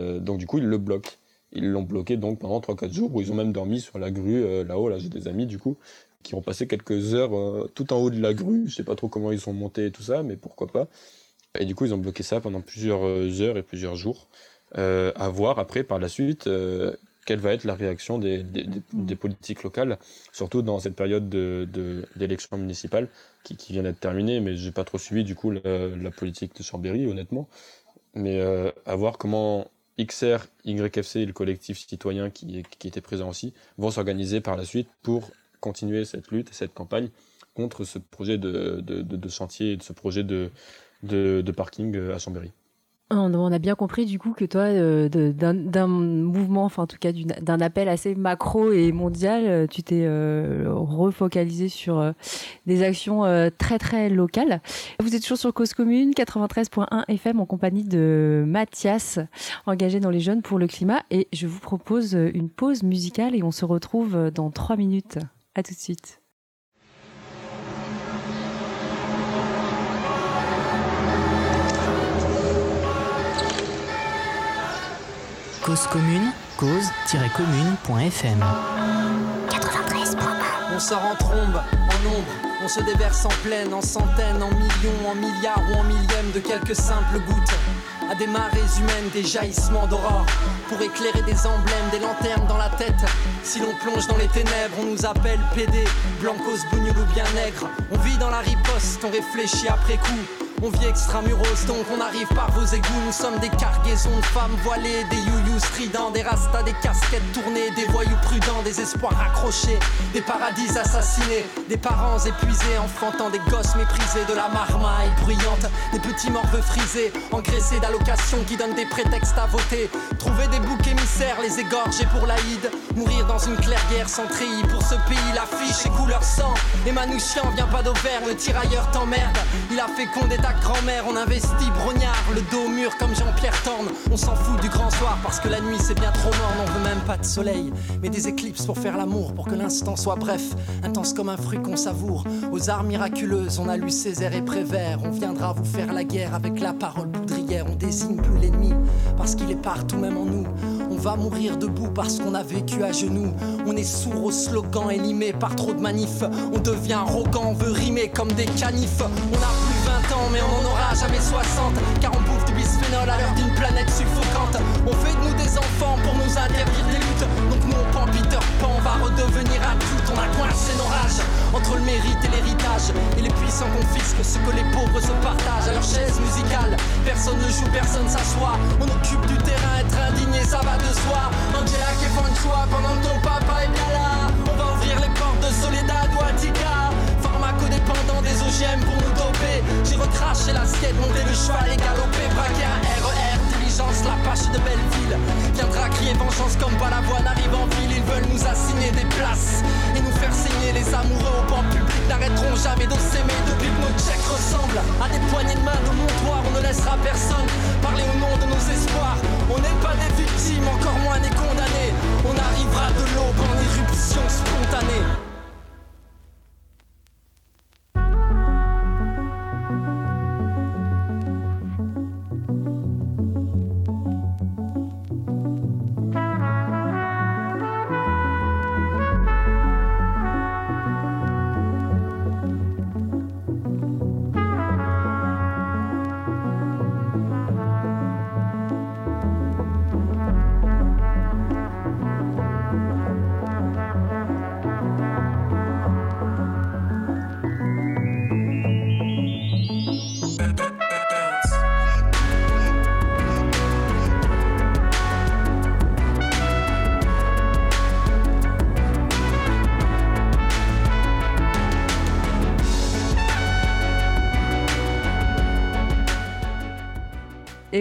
donc du coup, ils le bloquent. Ils l'ont bloqué donc pendant 3-4 jours, où ils ont même dormi sur la grue là-haut, là, j'ai des amis du coup, qui ont passé quelques heures euh, tout en haut de la grue. Je sais pas trop comment ils sont montés et tout ça, mais pourquoi pas. Et du coup, ils ont bloqué ça pendant plusieurs euh, heures et plusieurs jours. Euh, à voir après, par la suite, quelle va être la réaction des, politiques locales, surtout dans cette période d'élection de, municipale qui, vient d'être terminée, mais j'ai pas trop suivi du coup la, politique de Chambéry, honnêtement. Mais à voir comment XR, YFC et le collectif citoyen qui était présent aussi vont s'organiser par la suite pour continuer cette lutte et cette campagne contre ce projet de, chantier et de ce projet de, parking euh, à Chambéry. On a bien compris du coup que toi, euh, d'un mouvement, enfin en tout cas d'un appel assez macro et mondial, euh, tu t'es refocalisé sur des actions très très locales. Vous êtes toujours sur Cause Commune 93.1 FM en compagnie de Mathias, engagé dans les jeunes pour le climat. Et je vous propose une pause musicale et on se retrouve dans trois minutes. À tout de suite. Cause commune, cause-commune.fm 93.1 On sort en trombe, en ombre, on se déverse en pleine, en centaines, en millions, en milliards ou en millièmes de quelques simples gouttes à des marées humaines, des jaillissements d'aurore, pour éclairer des emblèmes, des lanternes dans la tête. Si l'on plonge dans les ténèbres, on nous appelle PD, blancos, bougnoul ou bien nègre. On vit dans la riposte, on réfléchit après coup. On vit extramuros, donc on arrive par vos égouts. Nous sommes des cargaisons de femmes voilées, des youyous stridents, des rastas, des casquettes tournées, des voyous prudents, des espoirs accrochés, des paradis assassinés, des parents épuisés, enfantant des gosses méprisés, de la marmaille bruyante, des petits morveux frisés, engraissés d'allocations qui donnent des prétextes à voter. Trouver des boucs émissaires, les égorger pour l'Aïd, mourir dans une clairière sans treillis. Pour ce pays, l'affiche est couleur sang. Et Manouchian vient pas d'Auvergne, le tirailleur t'emmerde. Il a fécondé ta grand-mère, on investit brognard, le dos mûr comme Jean-Pierre Torne. On s'en fout du grand soir parce que la nuit c'est bien trop mort, on veut même pas de soleil, mais des éclipses pour faire l'amour, pour que l'instant soit bref, intense comme un fruit qu'on savoure. Aux arts miraculeuses, on a lu Césaire et Prévert, on viendra vous faire la guerre avec la parole poudrière, on désigne plus l'ennemi parce qu'il est partout même en nous. On va mourir debout parce qu'on a vécu à genoux. On est sourd aux slogans élimés par trop de manifs. On devient arrogant, on veut rimer comme des canifs. On a plus 20 mais on n'en aura jamais 60. Car on bouffe du bisphénol à l'heure d'une planète suffocante. On fait de nous des enfants pour nous interdire des luttes. Donc nous on Peter Pan, on va redevenir adulte. On a coincé nos rages entre le mérite et l'héritage. Et les puissants confisquent ce que les pauvres se partagent. À leur chaise musicale, personne ne joue, personne s'assoit. On occupe du terrain, être indigné, ça va de soi. Angela qui font le choix pendant que ton papa est bien là. On va ouvrir les portes de Soledad ou Attica. OGM pour nous doper. J'ai recraché l'assiette, monté le cheval et galopé, braqué un RER marché de Belleville. Viendra crier vengeance comme Balavoine arrive en ville. Ils veulent nous assigner des places Et nous faire saigner les amoureux au banc public. N'arrêteront jamais de s'aimer depuis que nos checks ressemblent À des poignées de main de montoir On ne laissera personne parler au nom de nos espoirs. On n'est pas des victimes, encore moins des condamnés. On arrivera de l'aube en éruption spontanée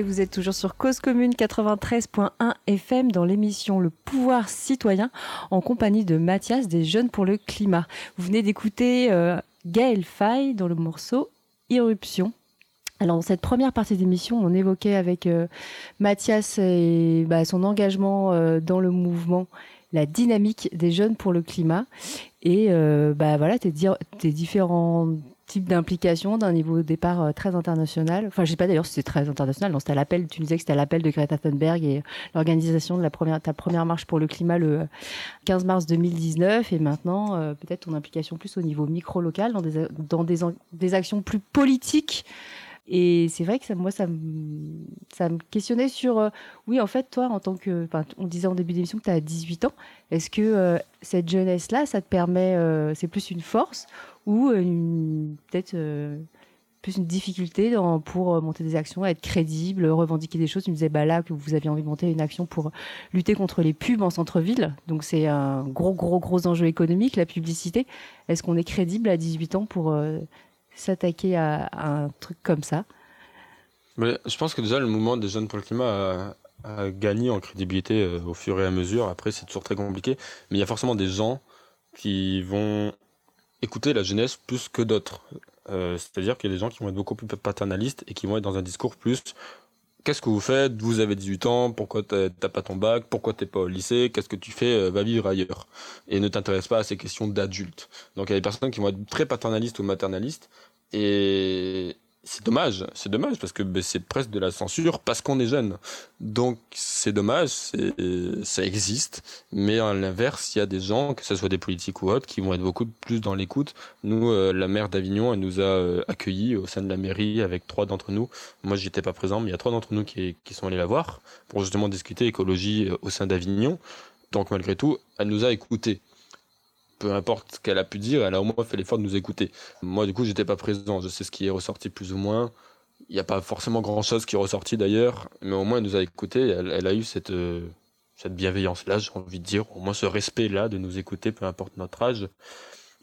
Vous êtes toujours sur Cause Commune 93.1 FM dans l'émission Le pouvoir citoyen en compagnie de Mathias des Jeunes pour le climat. Vous venez d'écouter euh, Gaël Faye dans le morceau Irruption. Alors dans cette première partie d'émission, on évoquait avec euh, Mathias et bah, son engagement euh, dans le mouvement la dynamique des jeunes pour le climat et bah voilà tes, tes type d'implication d'un niveau de départ euh, très international. Enfin, je sais pas d'ailleurs si c'est très international. Non, c'était l'appel. Tu nous disais que c'était l'appel de Greta Thunberg et l'organisation de ta première marche pour le climat le 15 mars 2019 et maintenant euh, peut-être ton implication plus au niveau micro local dans des dans des, actions plus politiques. Et c'est vrai que ça, moi, ça me, ça me questionnait sur, euh, oui, en fait, toi, en tant que, on disait en début d'émission que tu as 18 ans. Est-ce que cette jeunesse-là, ça te permet, c'est plus une force ou peut-être euh, plus une difficulté pour euh, monter des actions, être crédible, revendiquer des choses. Tu me disais bah là que vous aviez envie de monter une action pour lutter contre les pubs en centre-ville. Donc c'est un gros gros gros enjeu économique, la publicité. Est-ce qu'on est crédible à 18 ans pour euh, s'attaquer à, un truc comme ça? Mais Je pense que déjà le mouvement des jeunes pour le climat a, gagné en crédibilité au fur et à mesure. Après c'est toujours très compliqué, mais il y a forcément des gens qui vont écouter la jeunesse plus que d'autres. Euh, c'est-à-dire qu'il y a des gens qui vont être beaucoup plus paternalistes et qui vont être dans un discours plus qu'est-ce que vous faites? Vous avez 18 ans, pourquoi t'as pas ton bac? Pourquoi t'es pas au lycée? Qu'est-ce que tu fais? Euh, Va vivre ailleurs. Et ne t'intéresse pas à ces questions d'adultes. Donc il y a des personnes qui vont être très paternalistes ou maternalistes et c'est dommage, c'est dommage parce que ben, c'est presque de la censure parce qu'on est jeune. Donc c'est dommage, ça existe, mais à l'inverse, il y a des gens, que ce soit des politiques ou autres, qui vont être beaucoup plus dans l'écoute. Nous, euh, la maire d'Avignon, elle nous a euh, accueillis au sein de la mairie avec trois d'entre nous. Moi, j'étais pas présent, mais il y a trois d'entre nous qui, sont allés la voir pour justement discuter écologie euh, au sein d'Avignon. Donc malgré tout, elle nous a écoutés peu importe ce qu'elle a pu dire, elle a au moins fait l'effort de nous écouter. Moi, du coup, j'étais pas présent. Je sais ce qui est ressorti plus ou moins. Il n'y a pas forcément grand chose qui est ressorti d'ailleurs, mais au moins elle nous a écoutés. Elle, a eu cette, euh, cette bienveillance-là, j'ai envie de dire, au moins ce respect-là de nous écouter, peu importe notre âge.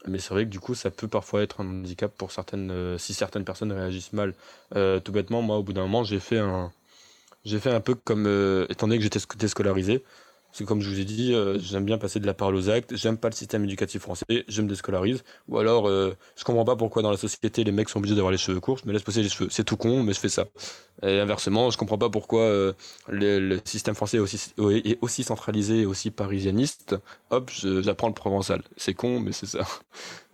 Mais c'est vrai que du coup, ça peut parfois être un handicap pour certaines, euh, si certaines personnes réagissent mal. Euh, tout bêtement, moi, au bout d'un moment, j'ai fait un, j'ai fait un peu comme, étant donné que j'étais déscolarisé, c'est comme je vous ai dit, euh, j'aime bien passer de la parole aux actes. J'aime pas le système éducatif français. Je me déscolarise. Ou alors, euh, je comprends pas pourquoi dans la société les mecs sont obligés d'avoir les cheveux courts. Je me laisse poser les cheveux. C'est tout con, mais je fais ça. Et inversement, je comprends pas pourquoi euh, le, système français est aussi, est aussi centralisé et aussi parisianiste. Hop, j'apprends le provençal. C'est con, mais c'est ça.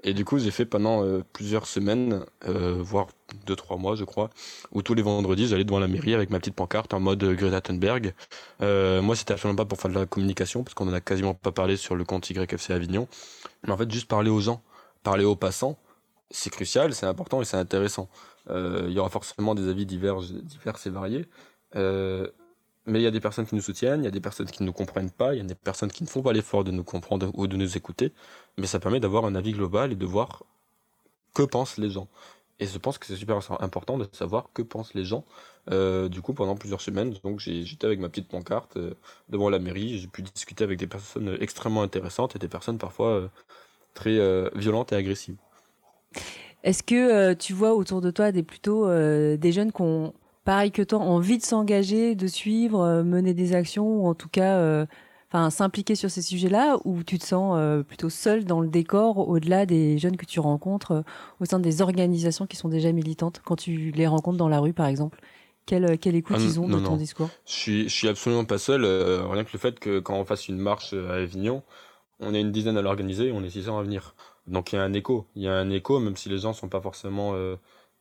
Et du coup, j'ai fait pendant plusieurs semaines, voire deux, trois mois, je crois, où tous les vendredis, j'allais devant la mairie avec ma petite pancarte en mode Greta Thunberg. Euh, moi, c'était absolument pas pour faire de la communication, parce qu'on en a quasiment pas parlé sur le compte YFC Avignon. Mais en fait, juste parler aux gens, parler aux passants, c'est crucial, c'est important et c'est intéressant. Il y aura forcément des avis divers, divers et variés. Mais il y a des personnes qui nous soutiennent, il y a des personnes qui ne nous comprennent pas, il y a des personnes qui ne font pas l'effort de nous comprendre ou de nous écouter. Mais ça permet d'avoir un avis global et de voir que pensent les gens. Et je pense que c'est super important de savoir que pensent les gens. Euh, du coup, pendant plusieurs semaines, donc j'étais avec ma petite pancarte euh, devant la mairie. J'ai pu discuter avec des personnes extrêmement intéressantes et des personnes parfois euh, très violentes et agressives. Est-ce que tu vois autour de toi des plutôt des jeunes qui ont pareil que toi, envie de s'engager, de suivre, mener des actions, ou en tout cas enfin, s'impliquer sur ces sujets-là ou tu te sens euh, plutôt seul dans le décor au-delà des jeunes que tu rencontres euh, au sein des organisations qui sont déjà militantes quand tu les rencontres dans la rue par exemple? Quelle, euh, quelle écoute ah, ils ont de ton discours? Je suis, je suis absolument pas seul rien que le fait que quand on fasse une marche à Avignon on est une dizaine à l'organiser on est 600 à venir. Donc il y a un écho. Il y a un écho même si les gens sont pas forcément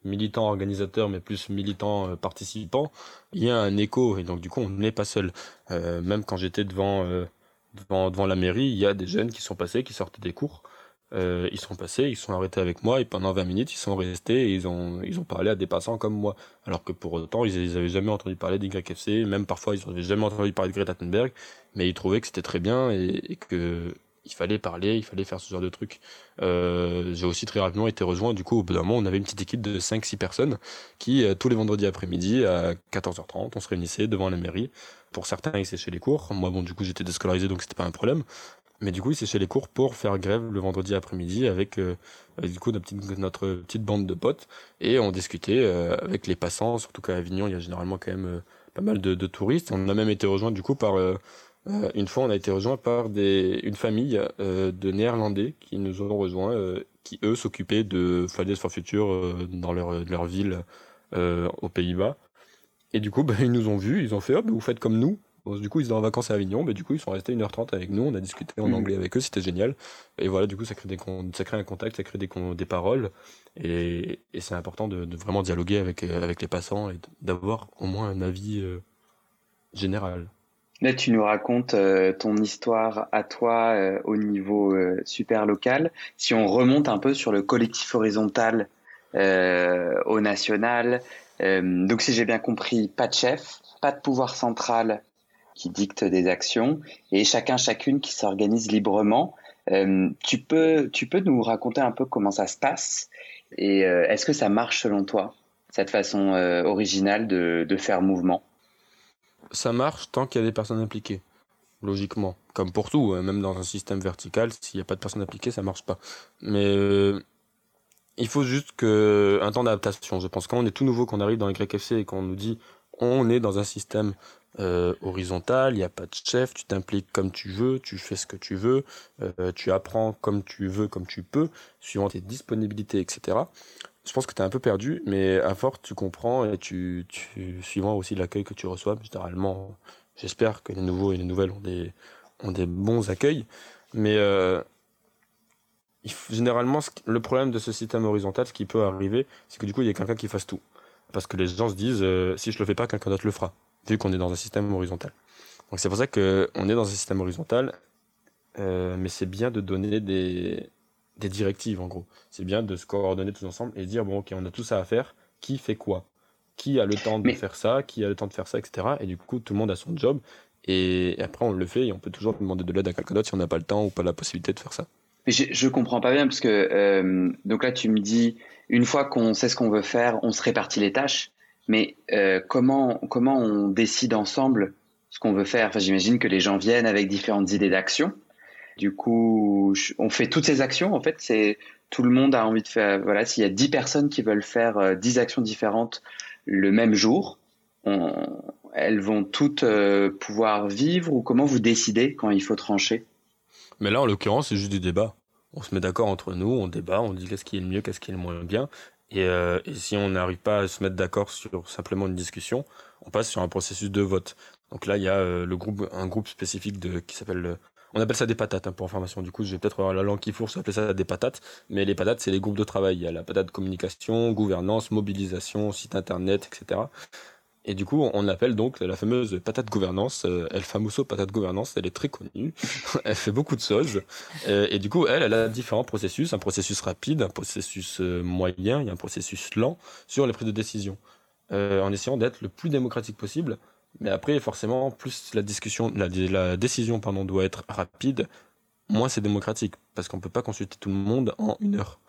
militant organisateur mais plus militant euh, participant, il y a un écho et donc du coup on n'est pas seul. Euh, même quand j'étais devant, euh, devant devant la mairie, il y a des jeunes qui sont passés, qui sortaient des cours. ils sont passés, ils sont arrêtés avec moi et pendant 20 minutes ils sont restés et ils ont ils ont parlé à des passants comme moi. Alors que pour autant ils, ils avaient jamais entendu parler d'YFC, même parfois ils n'avaient jamais entendu parler de Greta Thunberg, mais ils trouvaient que c'était très bien et que il fallait parler, il fallait faire ce genre de trucs. Euh, j'ai aussi très rapidement été rejoint, du coup, au bout d'un moment, on avait une petite équipe de 5-6 personnes qui, euh, tous les vendredis après-midi, à 14h30, on se réunissait devant la mairie. Pour certains, ils séchaient les cours. Moi, bon, du coup, j'étais déscolarisé, donc c'était pas un problème. Mais du coup, ils séchaient les cours pour faire grève le vendredi après-midi avec, euh, du coup, notre petite, notre petite bande de potes. Et on discutait avec les passants, surtout qu'à Avignon, il y a généralement quand même pas mal de, de, touristes. On a même été rejoint, du coup, par euh, une fois, on a été rejoint par des, une famille euh, de Néerlandais qui nous ont rejoints, euh, qui eux s'occupaient de Fridays for Future dans leur, leur ville aux Pays-Bas. Et du coup, bah, ils nous ont vus, ils ont fait, oh, vous faites comme nous. du coup, ils étaient en vacances à Avignon, mais du coup, ils sont restés 1h30 avec nous, on a discuté en mm. anglais avec eux, c'était génial. Et voilà, du coup, ça crée, des, ça crée un contact, ça crée des, des paroles. Et, et c'est important de, de, vraiment dialoguer avec, avec les passants et d'avoir au moins un avis général. Là, tu nous racontes euh, ton histoire à toi euh, au niveau euh, super local. Si on remonte un peu sur le collectif horizontal au national, donc si j'ai bien compris, pas de chef, pas de pouvoir central qui dicte des actions et chacun chacune qui s'organise librement. tu peux tu peux nous raconter un peu comment ça se passe et est-ce que ça marche selon toi cette façon originale de, de faire mouvement? Ça marche tant qu'il y a des personnes impliquées, logiquement. Comme pour tout, hein, même dans un système vertical, s'il n'y a pas de personnes impliquées, ça marche pas. Mais euh, il faut juste que un temps d'adaptation. Je pense quand on est tout nouveau, qu'on arrive dans les YFC et qu'on nous dit on est dans un système euh, horizontal, il n'y a pas de chef, tu t'impliques comme tu veux, tu fais ce que tu veux, euh, tu apprends comme tu veux, comme tu peux, suivant tes disponibilités, etc je pense que tu es un peu perdu, mais à force, tu comprends et tu, tu suivant aussi l'accueil que tu reçois, généralement, j'espère que les nouveaux et les nouvelles ont des, ont des bons accueils. Mais euh, généralement, le problème de ce système horizontal, ce qui peut arriver, c'est que du coup, il y a quelqu'un qui fasse tout. Parce que les gens se disent, euh, si je le fais pas, quelqu'un d'autre le fera, vu qu'on est dans un système horizontal. Donc c'est pour ça qu'on est dans un système horizontal, euh, mais c'est bien de donner des, des directives en gros. C'est bien de se coordonner tous ensemble et dire bon ok on a tout ça à faire, qui fait quoi? Qui a le temps de faire ça? Qui a le temps de faire ça, etc. Et du coup tout le monde a son job et après on le fait et on peut toujours demander de l'aide à quelqu'un d'autre si on n'a pas le temps ou pas la possibilité de faire ça. Mais je, je comprends pas bien parce que euh, donc là tu me dis une fois qu'on sait ce qu'on veut faire, on se répartit les tâches. Mais euh, comment comment on décide ensemble ce qu'on veut faire? Enfin j'imagine que les gens viennent avec différentes idées d'action. Du coup, on fait toutes ces actions. En fait, c'est tout le monde a envie de faire. Voilà, s'il y a 10 personnes qui veulent faire 10 euh, actions différentes le même jour, elles vont toutes euh, pouvoir vivre ou comment vous décidez quand il faut trancher? Mais là, en l'occurrence, c'est juste du débat. On se met d'accord entre nous, on débat, on dit qu'est-ce qui est le mieux, qu'est-ce qui est le moins bien. Et, euh, si on n'arrive pas à se mettre d'accord sur simplement une discussion, on passe sur un processus de vote. Donc là, il y a un groupe spécifique qui s'appelle on appelle ça des patates hein, pour information. Du coup, je vais peut-être avoir la langue qui fourche, appeler ça des patates. Mais les patates, c'est les groupes de travail. Il y a la patate communication, gouvernance, mobilisation, site internet, etc. Et du coup, on appelle donc la fameuse patate gouvernance, euh, El Famoso patate gouvernance, elle est très connue, elle fait beaucoup de choses. Euh, et du coup, elle, elle a différents processus, un processus rapide, un processus euh, moyen, il y a un processus lent sur les prises de décision, en essayant d'être le plus démocratique possible mais après, forcément, plus la discussion, la, décision pardon, doit être rapide, moins c'est démocratique, parce qu'on ne peut pas consulter tout le monde en une heure.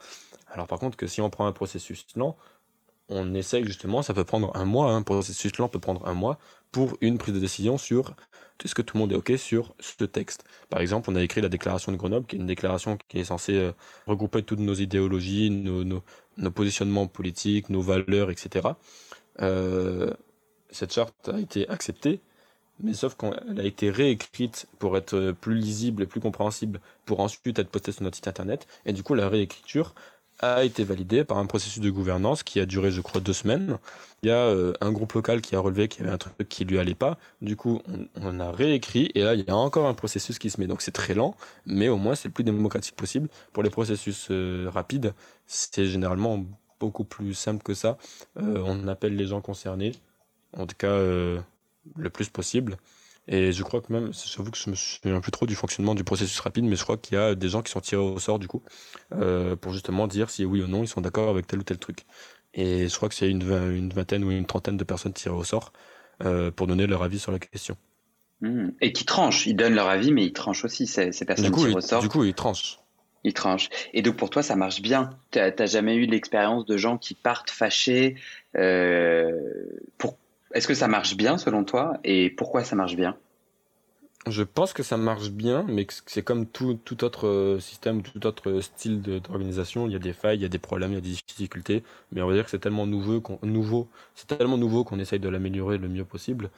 Alors par contre, que si on prend un processus lent, on essaye justement, ça peut prendre un mois, un processus lent peut prendre un mois pour une prise de décision sur est-ce que tout le monde est OK sur ce texte. Par exemple, on a écrit la déclaration de Grenoble, qui est une déclaration qui est censée euh, regrouper toutes nos idéologies, nos, nos, nos positionnements politiques, nos valeurs, etc. cette charte a été acceptée, mais sauf qu'elle a été réécrite pour être plus lisible et plus compréhensible, pour ensuite être postée sur notre site internet. Et du coup, la réécriture a été validée par un processus de gouvernance qui a duré, je crois, deux semaines. Il y a euh, un groupe local qui a relevé qu'il y avait un truc qui lui allait pas. Du coup, on, a réécrit et là, il y a encore un processus qui se met. Donc c'est très lent, mais au moins c'est le plus démocratique possible. Pour les processus euh, rapides, c'est généralement beaucoup plus simple que ça. Euh, on appelle les gens concernés, en tout cas le plus possible. Et je crois que même, j'avoue que je me souviens plus trop du fonctionnement du processus rapide, mais je crois qu'il y a des gens qui sont tirés au sort du coup, euh, pour justement dire si oui ou non ils sont d'accord avec tel ou tel truc. Et je crois que c'est une, une vingtaine ou une trentaine de personnes tirées au sort euh, pour donner leur avis sur la question. Mmh. Et qui tranchent, ils donnent leur avis, mais ils tranchent aussi ces, ces personnes tirées au sort. Du coup, ils tranchent. Ils tranchent. Et donc pour toi, ça marche bien. T'as jamais eu l'expérience de gens qui partent fâchés euh, pour est-ce que ça marche bien selon toi et pourquoi ça marche bien? Je pense que ça marche bien, mais c'est comme tout, autre euh, système, tout autre style d'organisation. Il y a des failles, il y a des problèmes, il y a des difficultés, mais on va dire que c'est tellement nouveau qu'on nouveau, c'est tellement nouveau qu'on essaye de l'améliorer le mieux possible.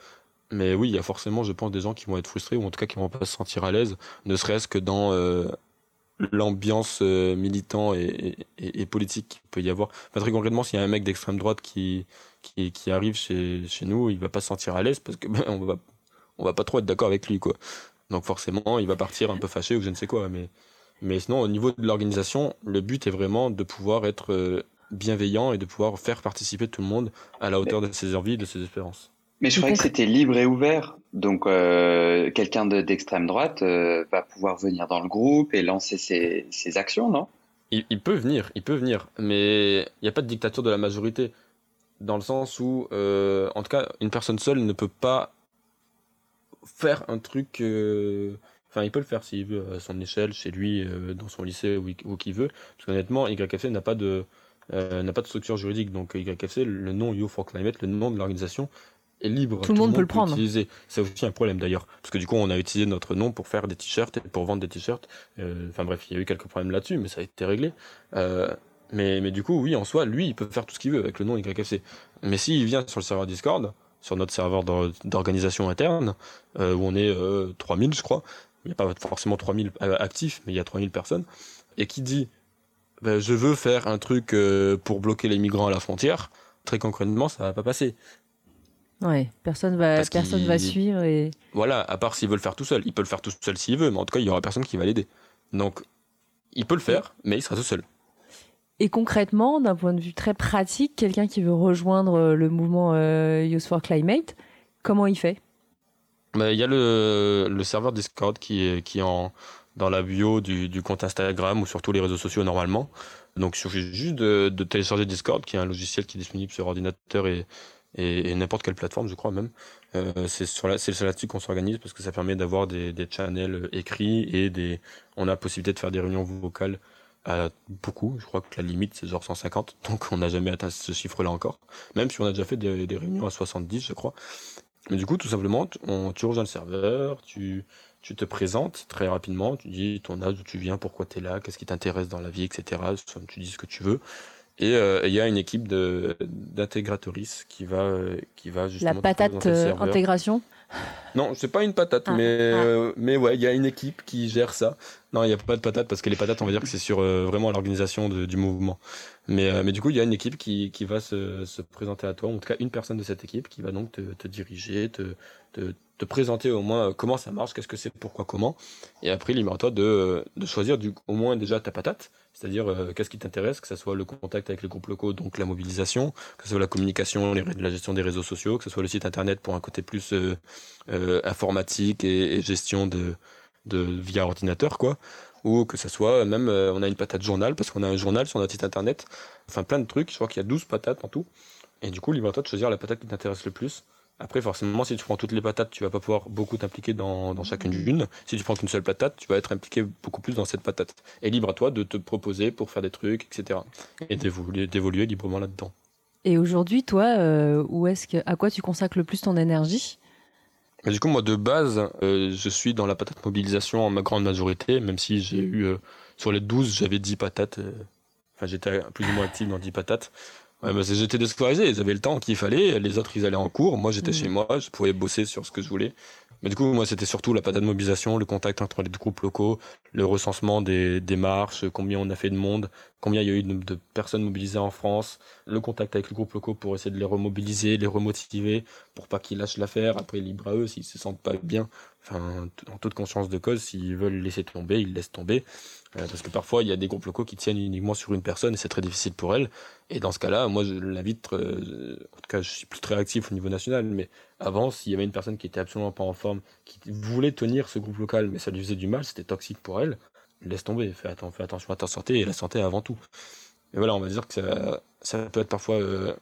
Mais oui, il y a forcément, je pense, des gens qui vont être frustrés ou en tout cas qui vont pas se sentir à l'aise, ne serait-ce que dans euh, l'ambiance euh, militant et, et, politique qu'il peut y avoir. Enfin, très concrètement, s'il y a un mec d'extrême droite qui, qui, qui, arrive chez, chez nous, il va pas se sentir à l'aise parce que ben, on va on va pas trop être d'accord avec lui quoi. Donc forcément, il va partir un peu fâché ou je ne sais quoi. Mais mais sinon, au niveau de l'organisation, le but est vraiment de pouvoir être euh, bienveillant et de pouvoir faire participer tout le monde à la hauteur de ses envies, de ses espérances. Mais je croyais que c'était libre et ouvert. Donc, euh, quelqu'un d'extrême droite euh, va pouvoir venir dans le groupe et lancer ses, ses actions, non? Il, il, peut venir, il peut venir. Mais il n'y a pas de dictature de la majorité. Dans le sens où, euh, en tout cas, une personne seule ne peut pas faire un truc. Euh, enfin, il peut le faire s'il veut, à son échelle, chez lui, euh, dans son lycée, ou où qu'il veut. Parce qu'honnêtement, YFC n'a pas de. n'a pas de structure juridique, donc YFC, le nom You for Climate, le nom de l'organisation, est libre. Tout, le monde, peut le prendre. C'est aussi un problème d'ailleurs, parce que du coup on a utilisé notre nom pour faire des t-shirts et pour vendre des t-shirts. Enfin bref, il y a eu quelques problèmes là-dessus, mais ça a été réglé. Euh, mais, mais du coup, oui, en soi, lui, il peut faire tout ce qu'il veut avec le nom YFC. Mais s'il vient sur le serveur Discord, sur notre serveur d'organisation interne, euh, où on est 3000, je crois, il n'y a pas forcément 3000 actifs, mais il y a 3000 personnes, et qui dit ben, je veux faire un truc pour bloquer les migrants à la frontière, très concrètement, ça va pas passer. Ouais, personne va, personne va suivre et. Voilà, à part s'il veut le faire tout seul. Il peut le faire tout seul s'il veut, mais en tout cas, il y aura personne qui va l'aider. Donc, il peut le faire, mais il sera tout seul. Et concrètement, d'un point de vue très pratique, quelqu'un qui veut rejoindre euh, le mouvement euh, Youth for Climate, comment il fait? Bah, Il y a le, serveur Discord qui est, qui en, dans la bio du, compte Instagram ou sur tous les réseaux sociaux normalement. Donc il suffit juste de, télécharger Discord, qui est un logiciel qui est disponible sur ordinateur et, et, n'importe quelle plateforme, je crois même. Euh, c'est là-dessus qu'on s'organise parce que ça permet d'avoir des, des channels écrits et des, on a la possibilité de faire des réunions vocales à beaucoup. Je crois que la limite c'est genre 150, donc on n'a jamais atteint ce chiffre-là encore. Même si on a déjà fait des, des réunions à 70, je crois. Mais du coup, tout simplement, on, tu rejoins le serveur, tu, tu te présentes très rapidement, tu dis ton âge, d'où tu viens, pourquoi tu es là, qu'est-ce qui t'intéresse dans la vie, etc. Tu dis ce que tu veux. Euh, et il y a une équipe d'intégratrices qui va, qui va justement. La patate euh, intégration? Non, c'est pas une patate, ah, mais, ah. Euh, mais ouais, il y a une équipe qui gère ça. Non, il n'y a pas de patate parce que les patates, on va dire que c'est sur vraiment l'organisation du mouvement. Mais, mais du coup, il y a une équipe qui, qui va se, se, présenter à toi, en tout cas une personne de cette équipe qui va donc te, te diriger, te, te, te, présenter au moins comment ça marche, qu'est-ce que c'est, pourquoi, comment. Et après, libre à toi de, de choisir du, au moins déjà ta patate c'est-à-dire, euh, qu'est-ce qui t'intéresse, que ce soit le contact avec les groupes locaux, donc la mobilisation, que ce soit la communication, la gestion des réseaux sociaux, que ce soit le site internet pour un côté plus euh, euh, informatique et, gestion de, via ordinateur, quoi. Ou que ce soit même, on a une patate journal, parce qu'on a un journal sur notre site internet. Enfin, plein de trucs. Je crois qu'il y a 12 patates en tout. Et du coup, libre à toi de choisir la patate qui t'intéresse le plus. Après, forcément, si tu prends toutes les patates, tu vas pas pouvoir beaucoup t'impliquer dans, dans chacune d'une. Si tu prends qu'une seule patate, tu vas être impliqué beaucoup plus dans cette patate. Et libre à toi de te proposer pour faire des trucs, etc. Et d'évoluer librement là-dedans. Et aujourd'hui, toi, euh, où est-ce que, à quoi tu consacres le plus ton énergie? Du coup, moi, de base, euh, je suis dans la patate mobilisation en ma grande majorité, même si j'ai eu, euh, sur les 12, j'avais 10 patates. Enfin, j'étais plus ou moins actif dans 10 patates Ouais, bah, j'étais déscolarisé, ils avaient le temps qu'il fallait, les autres ils allaient en cours, moi j'étais Mm. chez moi, je pouvais bosser sur ce que je voulais. Mais du coup, moi c'était surtout la patate de mobilisation, le contact entre les groupes locaux, le recensement des, des marches, combien on a fait de monde, combien il y a eu de, de personnes mobilisées en France, le contact avec les groupes locaux pour essayer de les remobiliser, les remotiver, pour pas qu'ils lâchent l'affaire, après libre à eux s'ils se sentent pas bien, enfin en toute conscience de cause, s'ils veulent laisser tomber, ils laissent tomber. Euh, parce que parfois, il y a des groupes locaux qui tiennent uniquement sur une personne et c'est très difficile pour elle. Et dans ce cas-là, moi, je l'invite, euh, en tout cas, je suis plus très actif au niveau national, mais avant, s'il y avait une personne qui était absolument pas en forme, qui voulait tenir ce groupe local, mais ça lui faisait du mal, c'était toxique pour elle, laisse tomber, fais, atten- fais attention à ta santé et la santé avant tout. Et voilà, on va dire que ça, ça peut être parfois. euh,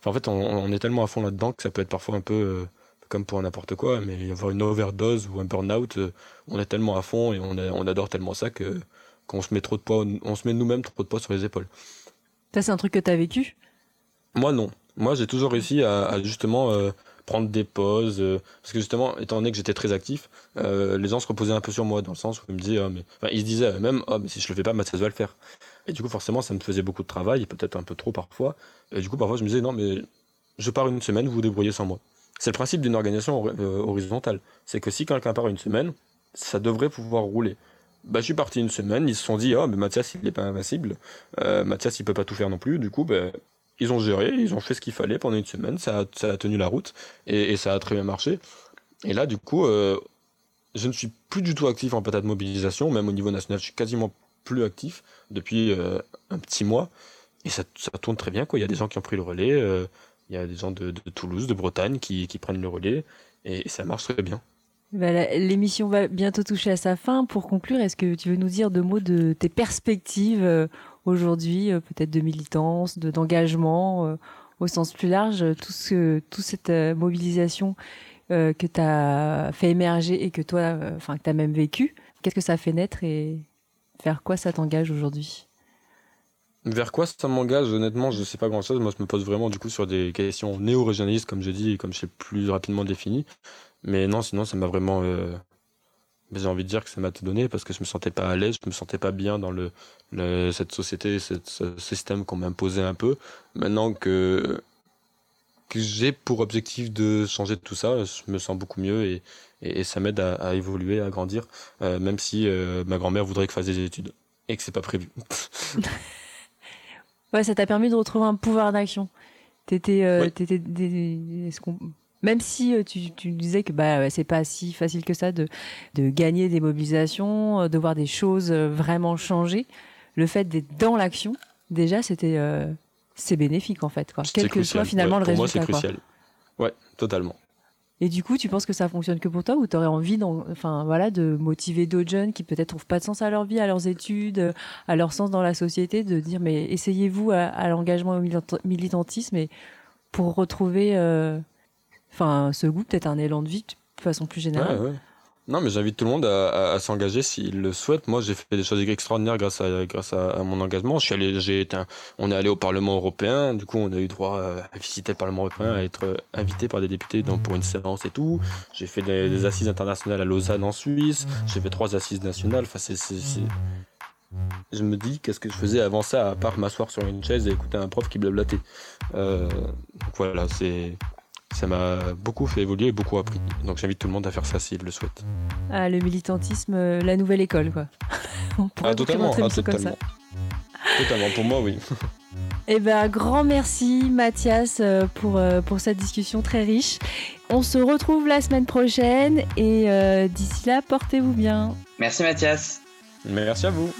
Enfin, en fait, on, est tellement à fond là-dedans que ça peut être parfois un peu. comme pour n'importe quoi, mais avoir une overdose ou un burn-out, on est tellement à fond et on adore tellement ça que qu'on se met trop de poids, on se met nous-mêmes trop de poids sur les épaules. Ça, c'est un truc que tu as vécu? Moi non. Moi j'ai toujours réussi à, à justement euh, prendre des pauses euh, parce que justement étant donné que j'étais très actif, euh, les gens se reposaient un peu sur moi dans le sens où ils me disaient ah, mais enfin, ils se disaient eux-mêmes ah mais si je le fais pas Mathias va le faire. Et du coup forcément ça me faisait beaucoup de travail et peut-être un peu trop parfois. Et du coup parfois je me disais non mais je pars une semaine, vous vous débrouillez sans moi. C'est le principe d'une organisation hori- horizontale. C'est que si quelqu'un part une semaine, ça devrait pouvoir rouler. Bah, je suis parti une semaine, ils se sont dit, mais Mathias, il n'est pas invincible. Euh, Mathias, il peut pas tout faire non plus. Du coup, ben, ils ont géré, ils ont fait ce qu'il fallait pendant une semaine, ça a, ça a tenu la route et, ça a très bien marché. Et là, du coup, euh, je ne suis plus du tout actif en patate mobilisation, même au niveau national, je suis quasiment plus actif depuis euh, un petit mois. Et ça, ça tourne très bien, quoi. Il y a des gens qui ont pris le relais, euh, il y a des gens de, Toulouse, de Bretagne qui, qui prennent le relais et ça marche très bien. Bah, L'émission va bientôt toucher à sa fin. Pour conclure, est-ce que tu veux nous dire deux mots de tes perspectives euh, aujourd'hui, euh, peut-être de militance, de d'engagement euh, au sens plus large, tout ce, toute cette mobilisation que tu as fait émerger et que toi, enfin que tu as même vécu, qu'est-ce que ça fait naître et vers quoi ça t'engage aujourd'hui? Vers quoi ça m'engage? Honnêtement, je sais pas grand chose. Moi, je me pose vraiment du coup sur des questions néo-régionalistes, comme je dis, et comme je l'ai plus rapidement défini. Mais non, sinon, ça m'a vraiment. euh, J'ai envie de dire que ça m'a tout donné parce que je me sentais pas à l'aise, je me sentais pas bien dans le, le- cette société, cette- ce système qu'on m'imposait un peu. Maintenant que, que j'ai pour objectif de changer tout ça, je me sens beaucoup mieux et, et, et ça m'aide à, à évoluer, à grandir, euh, même si euh, ma grand-mère voudrait que je fasse des études et que c'est pas prévu. Ouais, ça t'a permis de retrouver un pouvoir d'action. T'étais, euh, Oui. t'étais des- est-ce qu'on- même si euh, tu, tu disais que bah c'est pas si facile que ça de, de gagner des mobilisations, euh, de voir des choses euh, vraiment changer, le fait d'être dans l'action, déjà c'était euh, c'est bénéfique en fait quoi. Quel que crucial. soit finalement Ouais, le pour résultat. moi, c'est quoi. crucial. Ouais, totalement. Et du coup, tu penses que ça fonctionne que pour toi ou tu aurais envie enfin, voilà, de motiver d'autres jeunes qui peut-être trouvent pas de sens à leur vie, à leurs études, à leur sens dans la société, de dire mais essayez-vous à, à l'engagement et au militant- militantisme et pour retrouver euh, enfin, ce goût, peut-être un élan de vie de façon plus générale. Non, mais j'invite tout le monde à, s'engager s'il le souhaite. Moi, j'ai fait des choses extraordinaires grâce à, mon engagement. Je suis allé, j'ai été on est allé au Parlement européen. Du coup, on a eu droit à, visiter le Parlement européen, à être euh, invité par des députés pour une séance et tout. J'ai fait des, assises internationales à Lausanne en Suisse. J'ai fait trois assises nationales. Enfin, Je me dis, qu'est-ce que je faisais avant ça, à part m'asseoir sur une chaise et écouter un prof qui blablatait. Euh, donc voilà, c'est, ça m'a beaucoup fait évoluer et beaucoup appris. Donc j'invite tout le monde à faire ça s'il le souhaite. Ah, le militantisme, euh, la nouvelle école, quoi. On pourrait Ah, totalement, ah, émission comme ça. totalement. Totalement, pour moi, oui. Eh ben, grand merci Mathias euh, pour, euh, pour cette discussion très riche. On se retrouve la semaine prochaine et euh, d'ici là, portez-vous bien. Merci Mathias. Merci à vous.